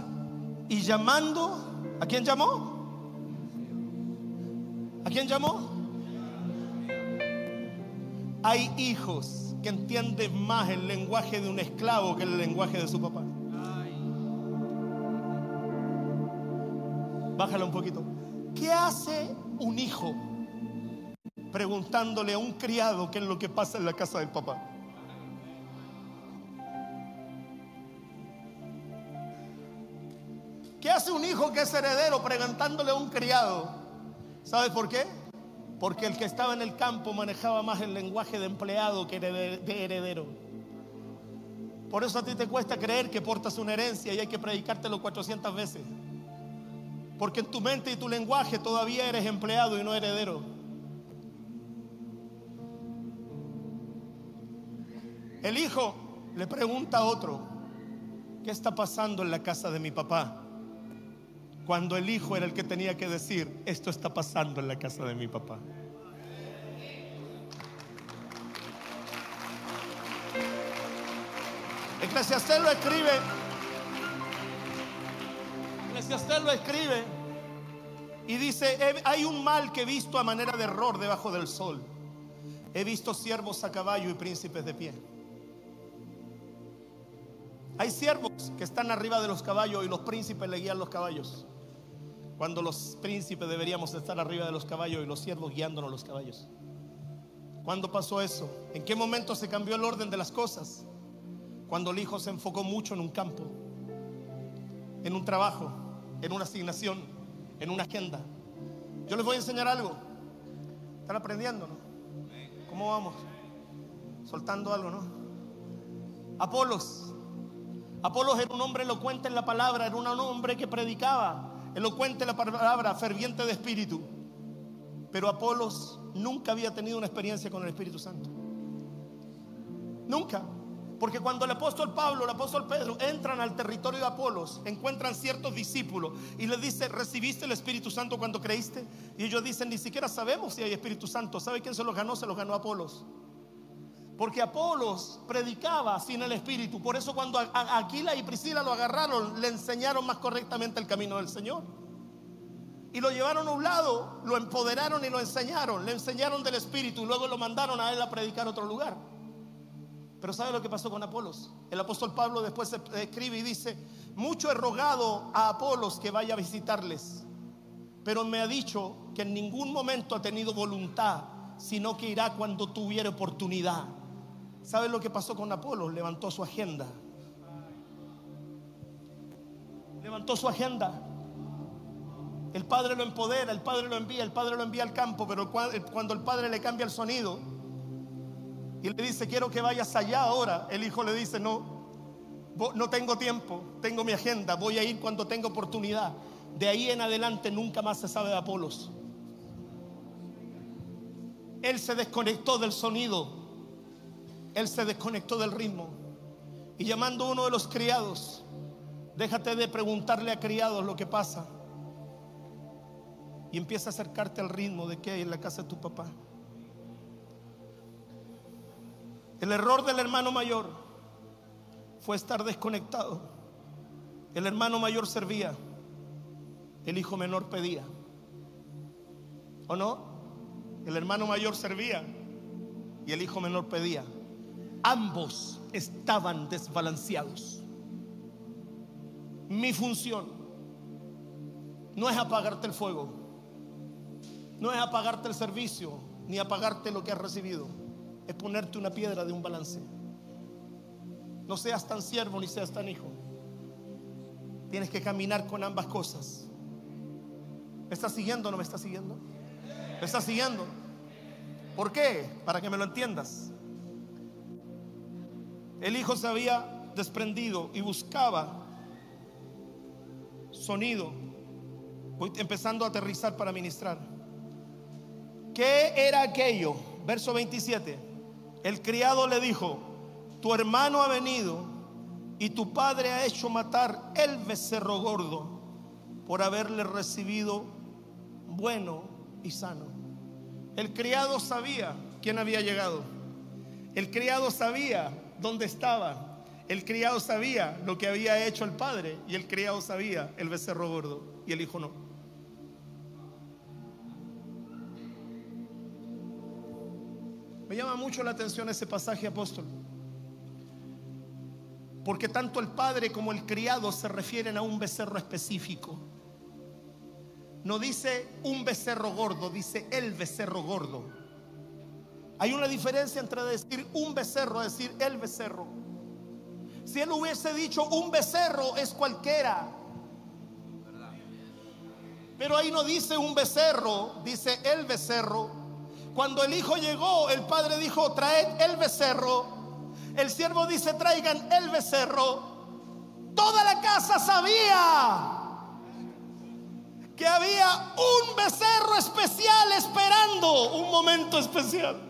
y llamando, ¿a quién llamó? ¿A quién llamó? Hay hijos que entienden más el lenguaje de un esclavo que el lenguaje de su papá. Bájalo un poquito. ¿Qué hace un hijo preguntándole a un criado qué es lo que pasa en la casa del papá? ¿Qué hace un hijo que es heredero preguntándole a un criado? ¿Sabes por qué? Porque el que estaba en el campo manejaba más el lenguaje de empleado que de heredero. Por eso a ti te cuesta creer que portas una herencia y hay que predicártelo 400 veces. Porque en tu mente y tu lenguaje todavía eres empleado y no heredero. El hijo le pregunta a otro, ¿qué está pasando en la casa de mi papá? cuando el hijo era el que tenía que decir, esto está pasando en la casa de mi papá. Eclesiastés lo escribe. Eclesiastés lo escribe y dice, hay un mal que he visto a manera de error debajo del sol. He visto siervos a caballo y príncipes de pie. Hay siervos que están arriba de los caballos y los príncipes le guían los caballos. Cuando los príncipes deberíamos estar arriba de los caballos y los siervos guiándonos los caballos. ¿Cuándo pasó eso? ¿En qué momento se cambió el orden de las cosas? Cuando el hijo se enfocó mucho en un campo, en un trabajo, en una asignación, en una agenda. Yo les voy a enseñar algo. ¿Están aprendiendo, no? ¿Cómo vamos? Soltando algo, ¿no? Apolos. Apolos era un hombre elocuente en la palabra, era un hombre que predicaba, elocuente la palabra, ferviente de espíritu. Pero Apolos nunca había tenido una experiencia con el Espíritu Santo. Nunca. Porque cuando el apóstol Pablo, el apóstol Pedro entran al territorio de Apolos, encuentran ciertos discípulos y les dice, ¿recibiste el Espíritu Santo cuando creíste? Y ellos dicen, ni siquiera sabemos si hay Espíritu Santo. ¿Sabe quién se los ganó? Se los ganó Apolos. Porque Apolos predicaba sin el Espíritu. Por eso cuando Aquila y Priscila lo agarraron, le enseñaron más correctamente el camino del Señor. Y lo llevaron a un lado, lo empoderaron y lo enseñaron. Le enseñaron del Espíritu y luego lo mandaron a él a predicar a otro lugar. Pero ¿sabe lo que pasó con Apolos? El apóstol Pablo después escribe y dice, mucho he rogado a Apolos que vaya a visitarles, pero me ha dicho que en ningún momento ha tenido voluntad, sino que irá cuando tuviera oportunidad. ¿Sabe lo que pasó con Apolo? Levantó su agenda. Levantó su agenda. El padre lo empodera, el padre lo envía, el padre lo envía al campo, pero cuando el padre le cambia el sonido y le dice, quiero que vayas allá ahora, el hijo le dice, no, no tengo tiempo, tengo mi agenda, voy a ir cuando tenga oportunidad. De ahí en adelante nunca más se sabe de Apolos. Él se desconectó del sonido, él se desconectó del ritmo. Y llamando a uno de los criados, déjate de preguntarle a criados lo que pasa. Y empieza a acercarte al ritmo de que hay en la casa de tu papá. El error del hermano mayor fue estar desconectado. El hermano mayor servía, el hijo menor pedía. ¿O no? El hermano mayor servía y el hijo menor pedía. Ambos estaban desbalanceados. Mi función no es apagarte el fuego, no es apagarte el servicio, ni apagarte lo que has recibido, es ponerte una piedra de un balance. No seas tan siervo ni seas tan hijo. Tienes que caminar con ambas cosas. ¿Me estás siguiendo o no me estás siguiendo? ¿Me estás siguiendo? ¿Por qué? Para que me lo entiendas. El hijo se había desprendido y buscaba sonido. Empezando a aterrizar para ministrar. ¿Qué era aquello? Verso 27. El criado le dijo, tu hermano ha venido y tu padre ha hecho matar el becerro gordo por haberle recibido bueno y sano. El criado sabía quién había llegado. El criado sabía dónde estaba. El criado sabía lo que había hecho el padre y el criado sabía el becerro gordo y el hijo no. Me llama mucho la atención ese pasaje apóstol. Porque tanto el padre como el criado se refieren a un becerro específico. No dice un becerro gordo, dice el becerro gordo. Hay una diferencia entre decir un becerro, decir el becerro. Si él hubiese dicho un becerro es cualquiera. Pero ahí no dice un becerro, dice el becerro. Cuando el hijo llegó, el padre dijo, traed el becerro. El siervo dice, traigan el becerro. Toda la casa sabía que había un becerro especial esperando un momento especial.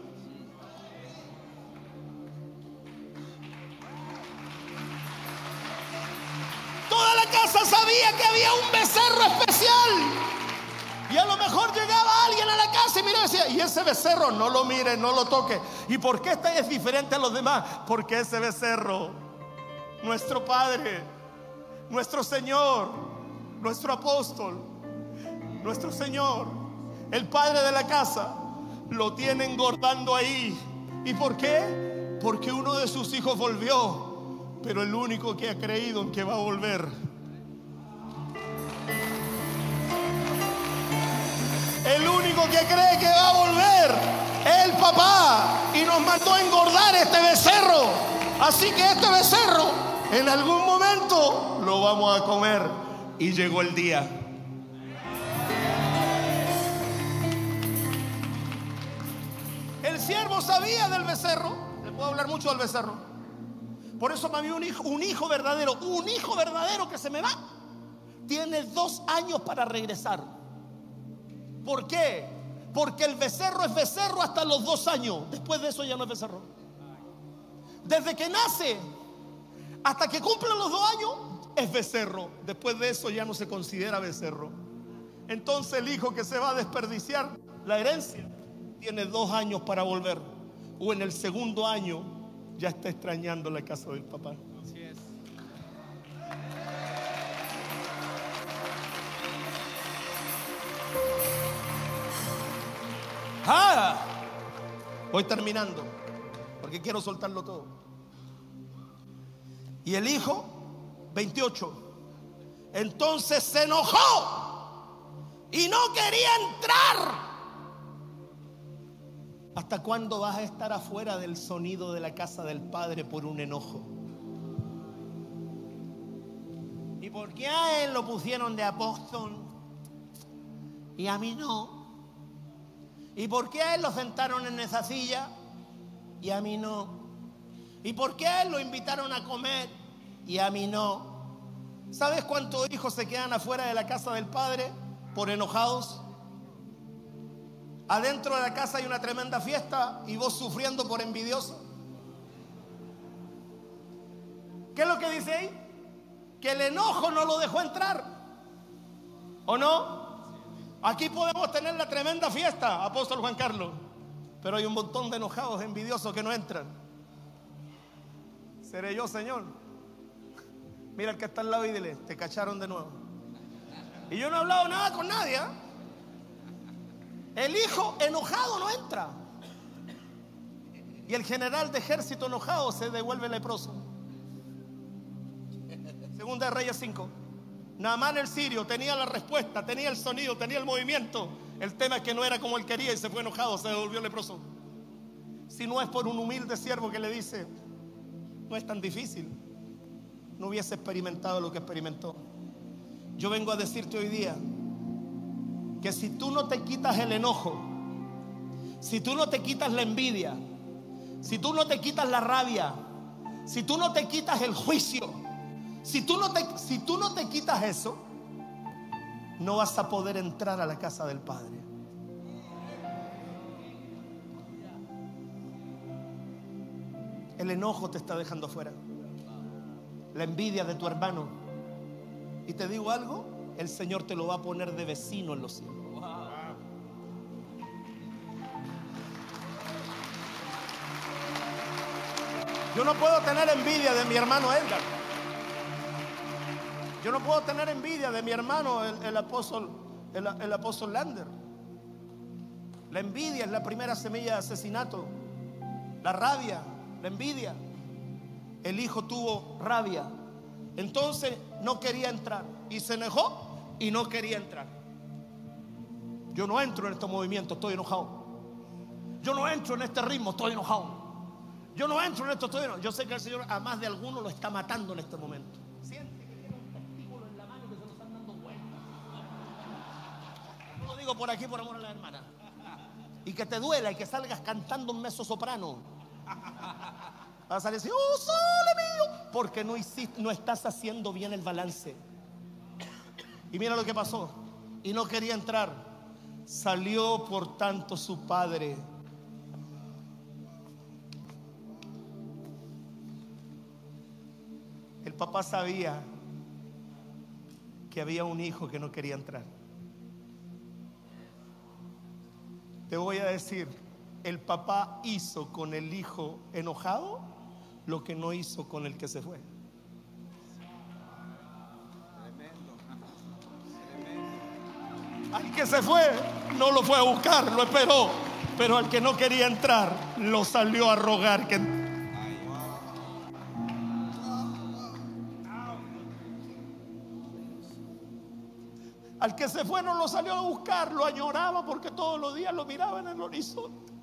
Toda la casa sabía que había un becerro especial. Y a lo mejor llegaba alguien a la casa y mira decía, y ese becerro no lo mire, no lo toque. ¿Y por qué este es diferente a los demás? Porque ese becerro, nuestro Padre, nuestro Señor, nuestro apóstol, nuestro Señor, el Padre de la casa, lo tiene engordando ahí. ¿Y por qué? Porque uno de sus hijos volvió, pero el único que ha creído en que va a volver El único que cree que va a volver es el papá. Y nos mandó a engordar este becerro. Así que este becerro, en algún momento, lo vamos a comer. Y llegó el día. El siervo sabía del becerro. Le puedo hablar mucho del becerro. Por eso para un hijo, un hijo verdadero, un hijo verdadero que se me va, tiene dos años para regresar. ¿Por qué? Porque el becerro es becerro hasta los dos años. Después de eso ya no es becerro. Desde que nace hasta que cumple los dos años es becerro. Después de eso ya no se considera becerro. Entonces el hijo que se va a desperdiciar la herencia tiene dos años para volver. O en el segundo año ya está extrañando la casa del papá. Ah, voy terminando, porque quiero soltarlo todo. Y el hijo, 28, entonces se enojó y no quería entrar. ¿Hasta cuándo vas a estar afuera del sonido de la casa del Padre por un enojo? ¿Y por qué a él lo pusieron de apóstol? y a mí no? ¿Y por qué a él lo sentaron en esa silla y a mí no? ¿Y por qué a él lo invitaron a comer y a mí no? ¿Sabes cuántos hijos se quedan afuera de la casa del padre por enojados? Adentro de la casa hay una tremenda fiesta y vos sufriendo por envidioso. ¿Qué es lo que dice ahí? Que el enojo no lo dejó entrar. ¿O no? Aquí podemos tener la tremenda fiesta, apóstol Juan Carlos. Pero hay un montón de enojados, envidiosos que no entran. Seré yo, Señor. Mira el que está al lado y dile, te cacharon de nuevo. Y yo no he hablado nada con nadie. ¿ah? El hijo enojado no entra. Y el general de ejército enojado se devuelve leproso. Segunda de Reyes 5. Naamán el sirio tenía la respuesta, tenía el sonido, tenía el movimiento. El tema es que no era como él quería y se fue enojado, se devolvió leproso. Si no es por un humilde siervo que le dice, no es tan difícil, no hubiese experimentado lo que experimentó. Yo vengo a decirte hoy día que si tú no te quitas el enojo, si tú no te quitas la envidia, si tú no te quitas la rabia, si tú no te quitas el juicio, si tú, no te, si tú no te quitas eso, no vas a poder entrar a la casa del Padre. El enojo te está dejando fuera. La envidia de tu hermano. Y te digo algo, el Señor te lo va a poner de vecino en los cielos. Yo no puedo tener envidia de mi hermano Edgar. Yo no puedo tener envidia de mi hermano, el, apóstol, el, apóstol Lander. La envidia es la primera semilla de asesinato. La rabia, la envidia. El hijo tuvo rabia. Entonces no quería entrar. Y se enojó y no quería entrar. Yo no entro en estos movimientos, estoy enojado. Yo no entro en este ritmo, estoy enojado. Yo no entro en esto, estoy enojado. Yo sé que el Señor a más de alguno lo está matando en este momento. por aquí por amor a la hermana. Y que te duela y que salgas cantando un meso soprano. Vas a salir así, ¡oh, sole mío! Porque no, hiciste, no estás haciendo bien el balance. Y mira lo que pasó. Y no quería entrar. Salió por tanto su padre. El papá sabía que había un hijo que no quería entrar. Te voy a decir, el papá hizo con el hijo enojado lo que no hizo con el que se fue. Al que se fue, no lo fue a buscar, lo esperó. Pero al que no quería entrar, lo salió a rogar que Al que se fue no lo salió a buscar, lo añoraba porque todos los días lo miraba en el horizonte.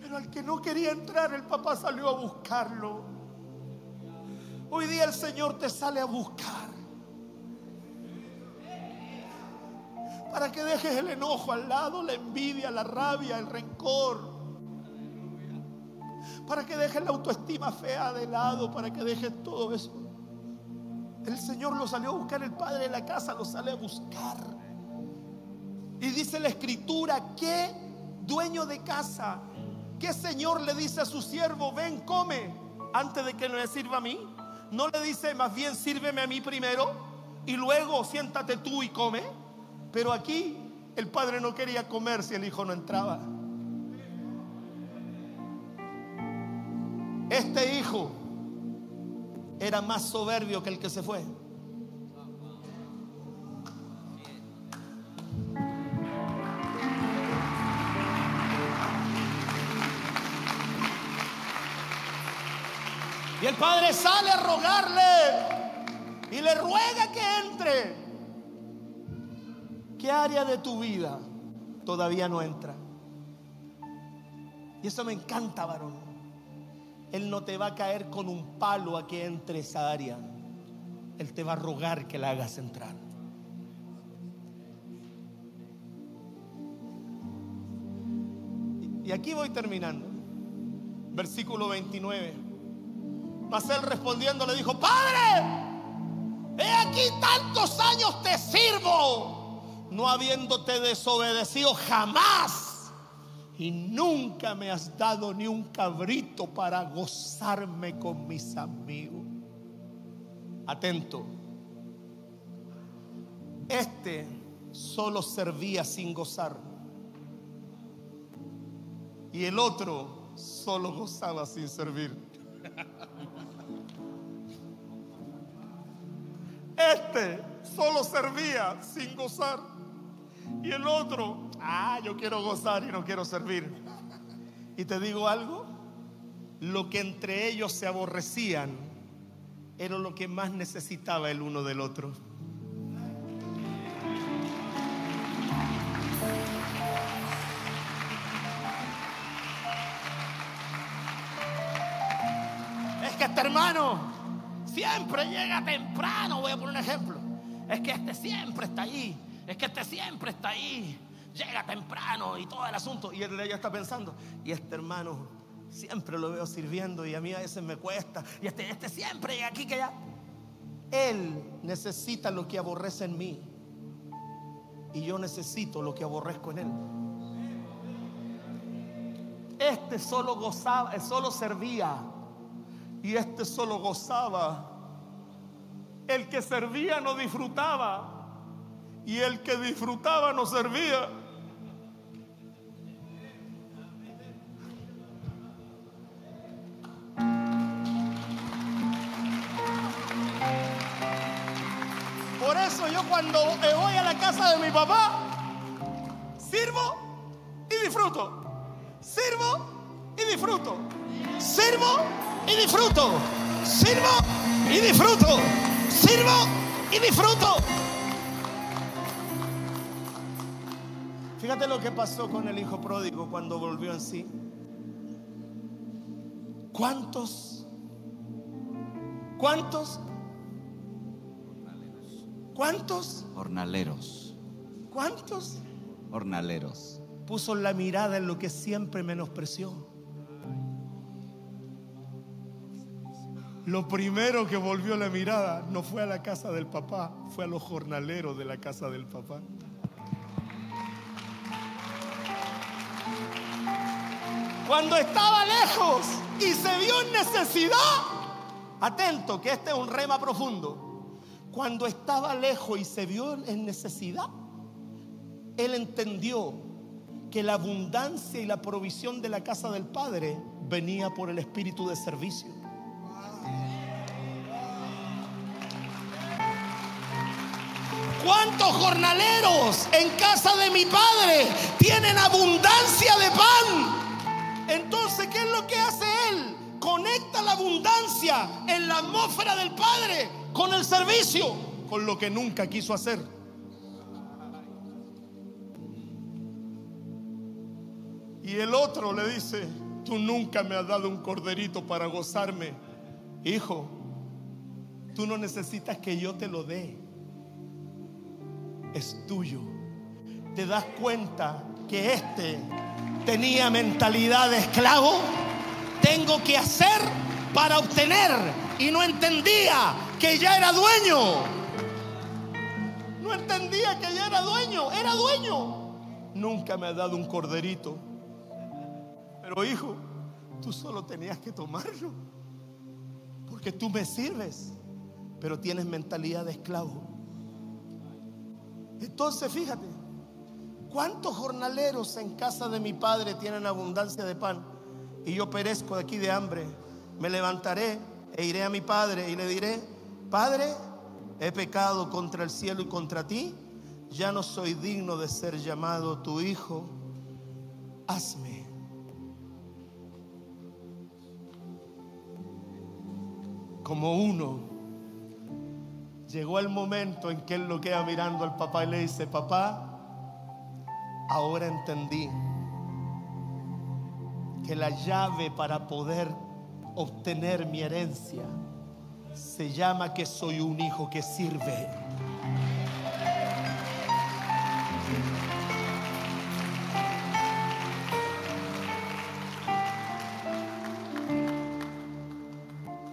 Pero al que no quería entrar, el papá salió a buscarlo. Hoy día el Señor te sale a buscar. Para que dejes el enojo al lado, la envidia, la rabia, el rencor. Para que dejes la autoestima fea de lado, para que dejes todo eso. El Señor lo salió a buscar, el padre de la casa lo sale a buscar. Y dice la escritura, ¿qué dueño de casa, qué señor le dice a su siervo, ven, come, antes de que le sirva a mí? No le dice, más bien sírveme a mí primero y luego siéntate tú y come. Pero aquí el padre no quería comer si el hijo no entraba. Este hijo era más soberbio que el que se fue. Y el padre sale a rogarle y le ruega que entre qué área de tu vida todavía no entra? Y eso me encanta, varón. Él no te va a caer con un palo a que entre esa área. Él te va a rogar que la hagas entrar. Y aquí voy terminando. Versículo 29. Mas él respondiendo le dijo, Padre, he aquí tantos años te sirvo no habiéndote desobedecido jamás. Y nunca me has dado ni un cabrito para gozarme con mis amigos. Atento. Este solo servía sin gozar. Y el otro solo gozaba sin servir. Este solo servía sin gozar. Y el otro, ah, yo quiero gozar y no quiero servir. Y te digo algo, lo que entre ellos se aborrecían era lo que más necesitaba el uno del otro. Es que este hermano siempre llega temprano, voy a poner un ejemplo. Es que este siempre está ahí, es que este siempre está ahí, llega temprano y todo el asunto. Y él ya está pensando, y este hermano siempre lo veo sirviendo y a mí a veces me cuesta. Y este, este siempre llega aquí que ya. Él necesita lo que aborrece en mí. Y yo necesito lo que aborrezco en él. Este solo gozaba, solo servía. Y este solo gozaba. El que servía no disfrutaba. Y el que disfrutaba no servía. Por eso yo cuando voy a la casa de mi papá, sirvo y disfruto. Sirvo y disfruto. Sirvo y disfruto. Sirvo y disfruto. Sirvo y disfruto. Fíjate lo que pasó con el hijo pródigo cuando volvió en sí. ¿Cuántos? ¿Cuántos? ¿Cuántos? Jornaleros. ¿Cuántos? Jornaleros. Puso la mirada en lo que siempre menospreció. Lo primero que volvió la mirada no fue a la casa del papá, fue a los jornaleros de la casa del papá. Cuando estaba lejos y se vio en necesidad, atento que este es un rema profundo. Cuando estaba lejos y se vio en necesidad, él entendió que la abundancia y la provisión de la casa del Padre venía por el espíritu de servicio. ¿Cuántos jornaleros en casa de mi Padre tienen abundancia de pan? Entonces, ¿qué es lo que hace Él? Conecta la abundancia en la atmósfera del Padre con el servicio, con lo que nunca quiso hacer. Y el otro le dice, tú nunca me has dado un corderito para gozarme. Hijo, tú no necesitas que yo te lo dé. Es tuyo. ¿Te das cuenta que este tenía mentalidad de esclavo? Tengo que hacer para obtener. Y no entendía que ya era dueño. No entendía que ya era dueño. Era dueño. Nunca me ha dado un corderito. Pero hijo, tú solo tenías que tomarlo. Porque tú me sirves. Pero tienes mentalidad de esclavo. Entonces fíjate, ¿cuántos jornaleros en casa de mi padre tienen abundancia de pan? Y yo perezco de aquí de hambre. Me levantaré e iré a mi padre y le diré, Padre, he pecado contra el cielo y contra ti. Ya no soy digno de ser llamado tu hijo. Hazme como uno. Llegó el momento en que él lo queda mirando al papá y le dice, papá, ahora entendí que la llave para poder obtener mi herencia se llama que soy un hijo que sirve.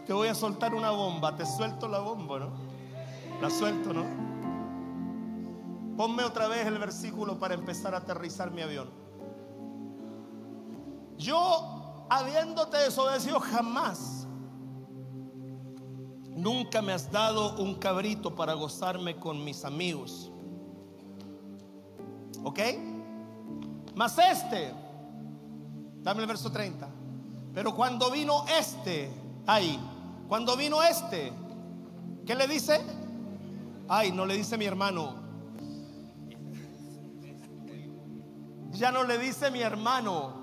Te voy a soltar una bomba, te suelto la bomba, ¿no? La suelto, ¿no? Ponme otra vez el versículo para empezar a aterrizar mi avión. Yo, habiéndote desobedecido jamás, nunca me has dado un cabrito para gozarme con mis amigos. ¿Ok? Mas este, dame el verso 30. Pero cuando vino este, ahí, cuando vino este, ¿qué le dice? Ay, no le dice mi hermano. Ya no le dice mi hermano,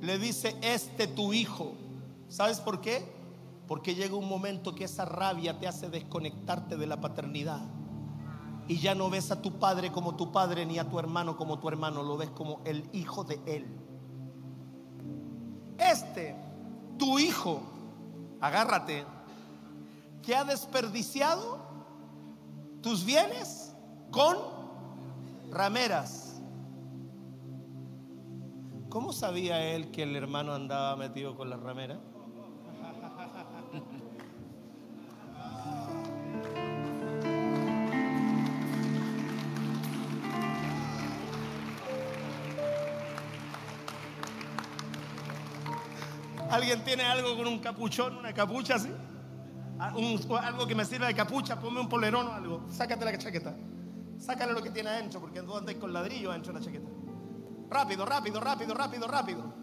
le dice este tu hijo. ¿Sabes por qué? Porque llega un momento que esa rabia te hace desconectarte de la paternidad. Y ya no ves a tu padre como tu padre ni a tu hermano como tu hermano, lo ves como el hijo de él. Este, tu hijo, agárrate, que ha desperdiciado tus bienes con rameras. ¿Cómo sabía él que el hermano andaba metido con las rameras? ¿Alguien tiene algo con un capuchón, una capucha así? Ah, algo que me sirva de capucha, ponme un polerón o algo. Sácate la chaqueta. Sácale lo que tiene adentro, porque tú andas con ladrillo adentro de la chaqueta. Rápido, rápido, rápido, rápido, rápido.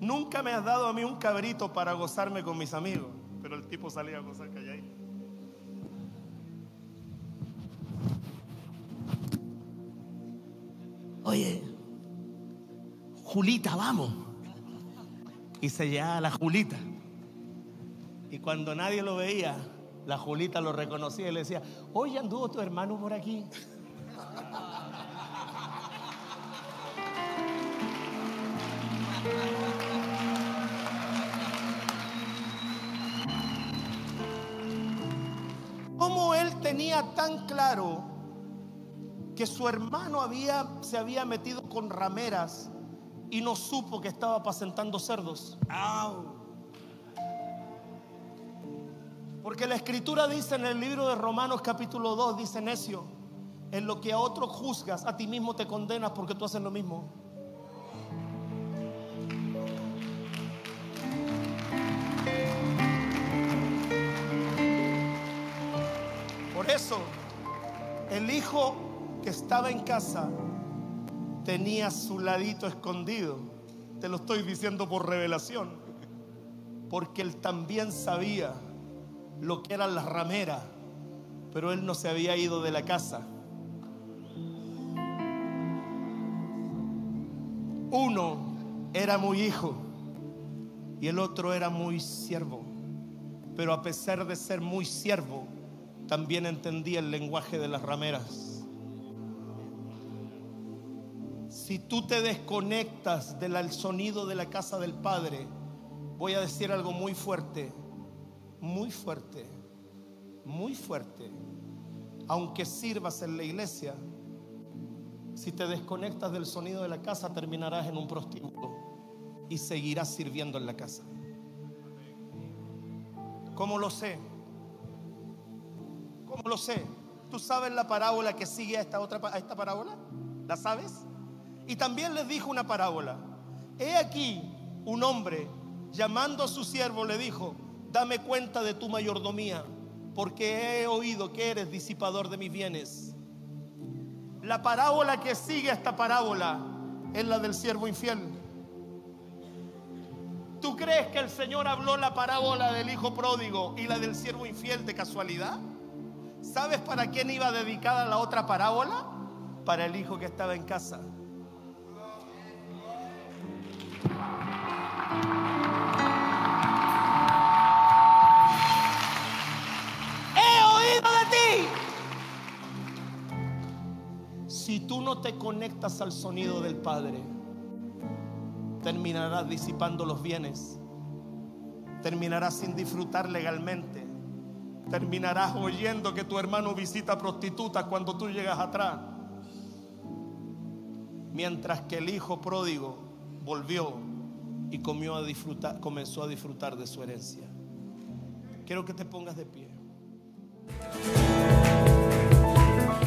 Nunca me has dado a mí un cabrito para gozarme con mis amigos. Pero el tipo salía a gozar calladito. Oye, Julita, vamos. Y se llevaba a la Julita. Y cuando nadie lo veía, la Julita lo reconocía y le decía, oye, anduvo tu hermano por aquí. Tenía tan claro que su hermano había, se había metido con rameras y no supo que estaba apacentando cerdos? Porque la escritura dice en el libro de Romanos capítulo 2, dice necio, en lo que a otros juzgas, a ti mismo te condenas porque tú haces lo mismo. Eso, el hijo que estaba en casa tenía su ladito escondido. Te lo estoy diciendo por revelación. Porque él también sabía lo que eran las rameras, pero él no se había ido de la casa. Uno era muy hijo y el otro era muy siervo, pero a pesar de ser muy siervo, también entendía el lenguaje de las rameras. Si tú te desconectas del sonido de la casa del Padre, voy a decir algo muy fuerte muy fuerte, muy fuerte. Aunque sirvas en la iglesia, si te desconectas del sonido de la casa, terminarás en un prostíbulo y seguirás sirviendo en la casa. ¿Cómo lo sé? ¿Cómo lo sé? ¿Tú sabes la parábola que sigue a esta otra a esta parábola? ¿La sabes? Y también les dijo una parábola. He aquí un hombre llamando a su siervo le dijo, dame cuenta de tu mayordomía, porque he oído que eres disipador de mis bienes. La parábola que sigue esta parábola es la del siervo infiel. ¿Tú crees que el Señor habló la parábola del hijo pródigo y la del siervo infiel de casualidad? ¿Sabes para quién iba dedicada la otra parábola? Para el hijo que estaba en casa. Si tú no te conectas al sonido del Padre, terminarás disipando los bienes, terminarás sin disfrutar legalmente, terminarás oyendo que tu hermano visita prostitutas cuando tú llegas atrás, mientras que el hijo pródigo volvió y comió a disfrutar, comenzó a disfrutar de su herencia. Quiero que te pongas de pie.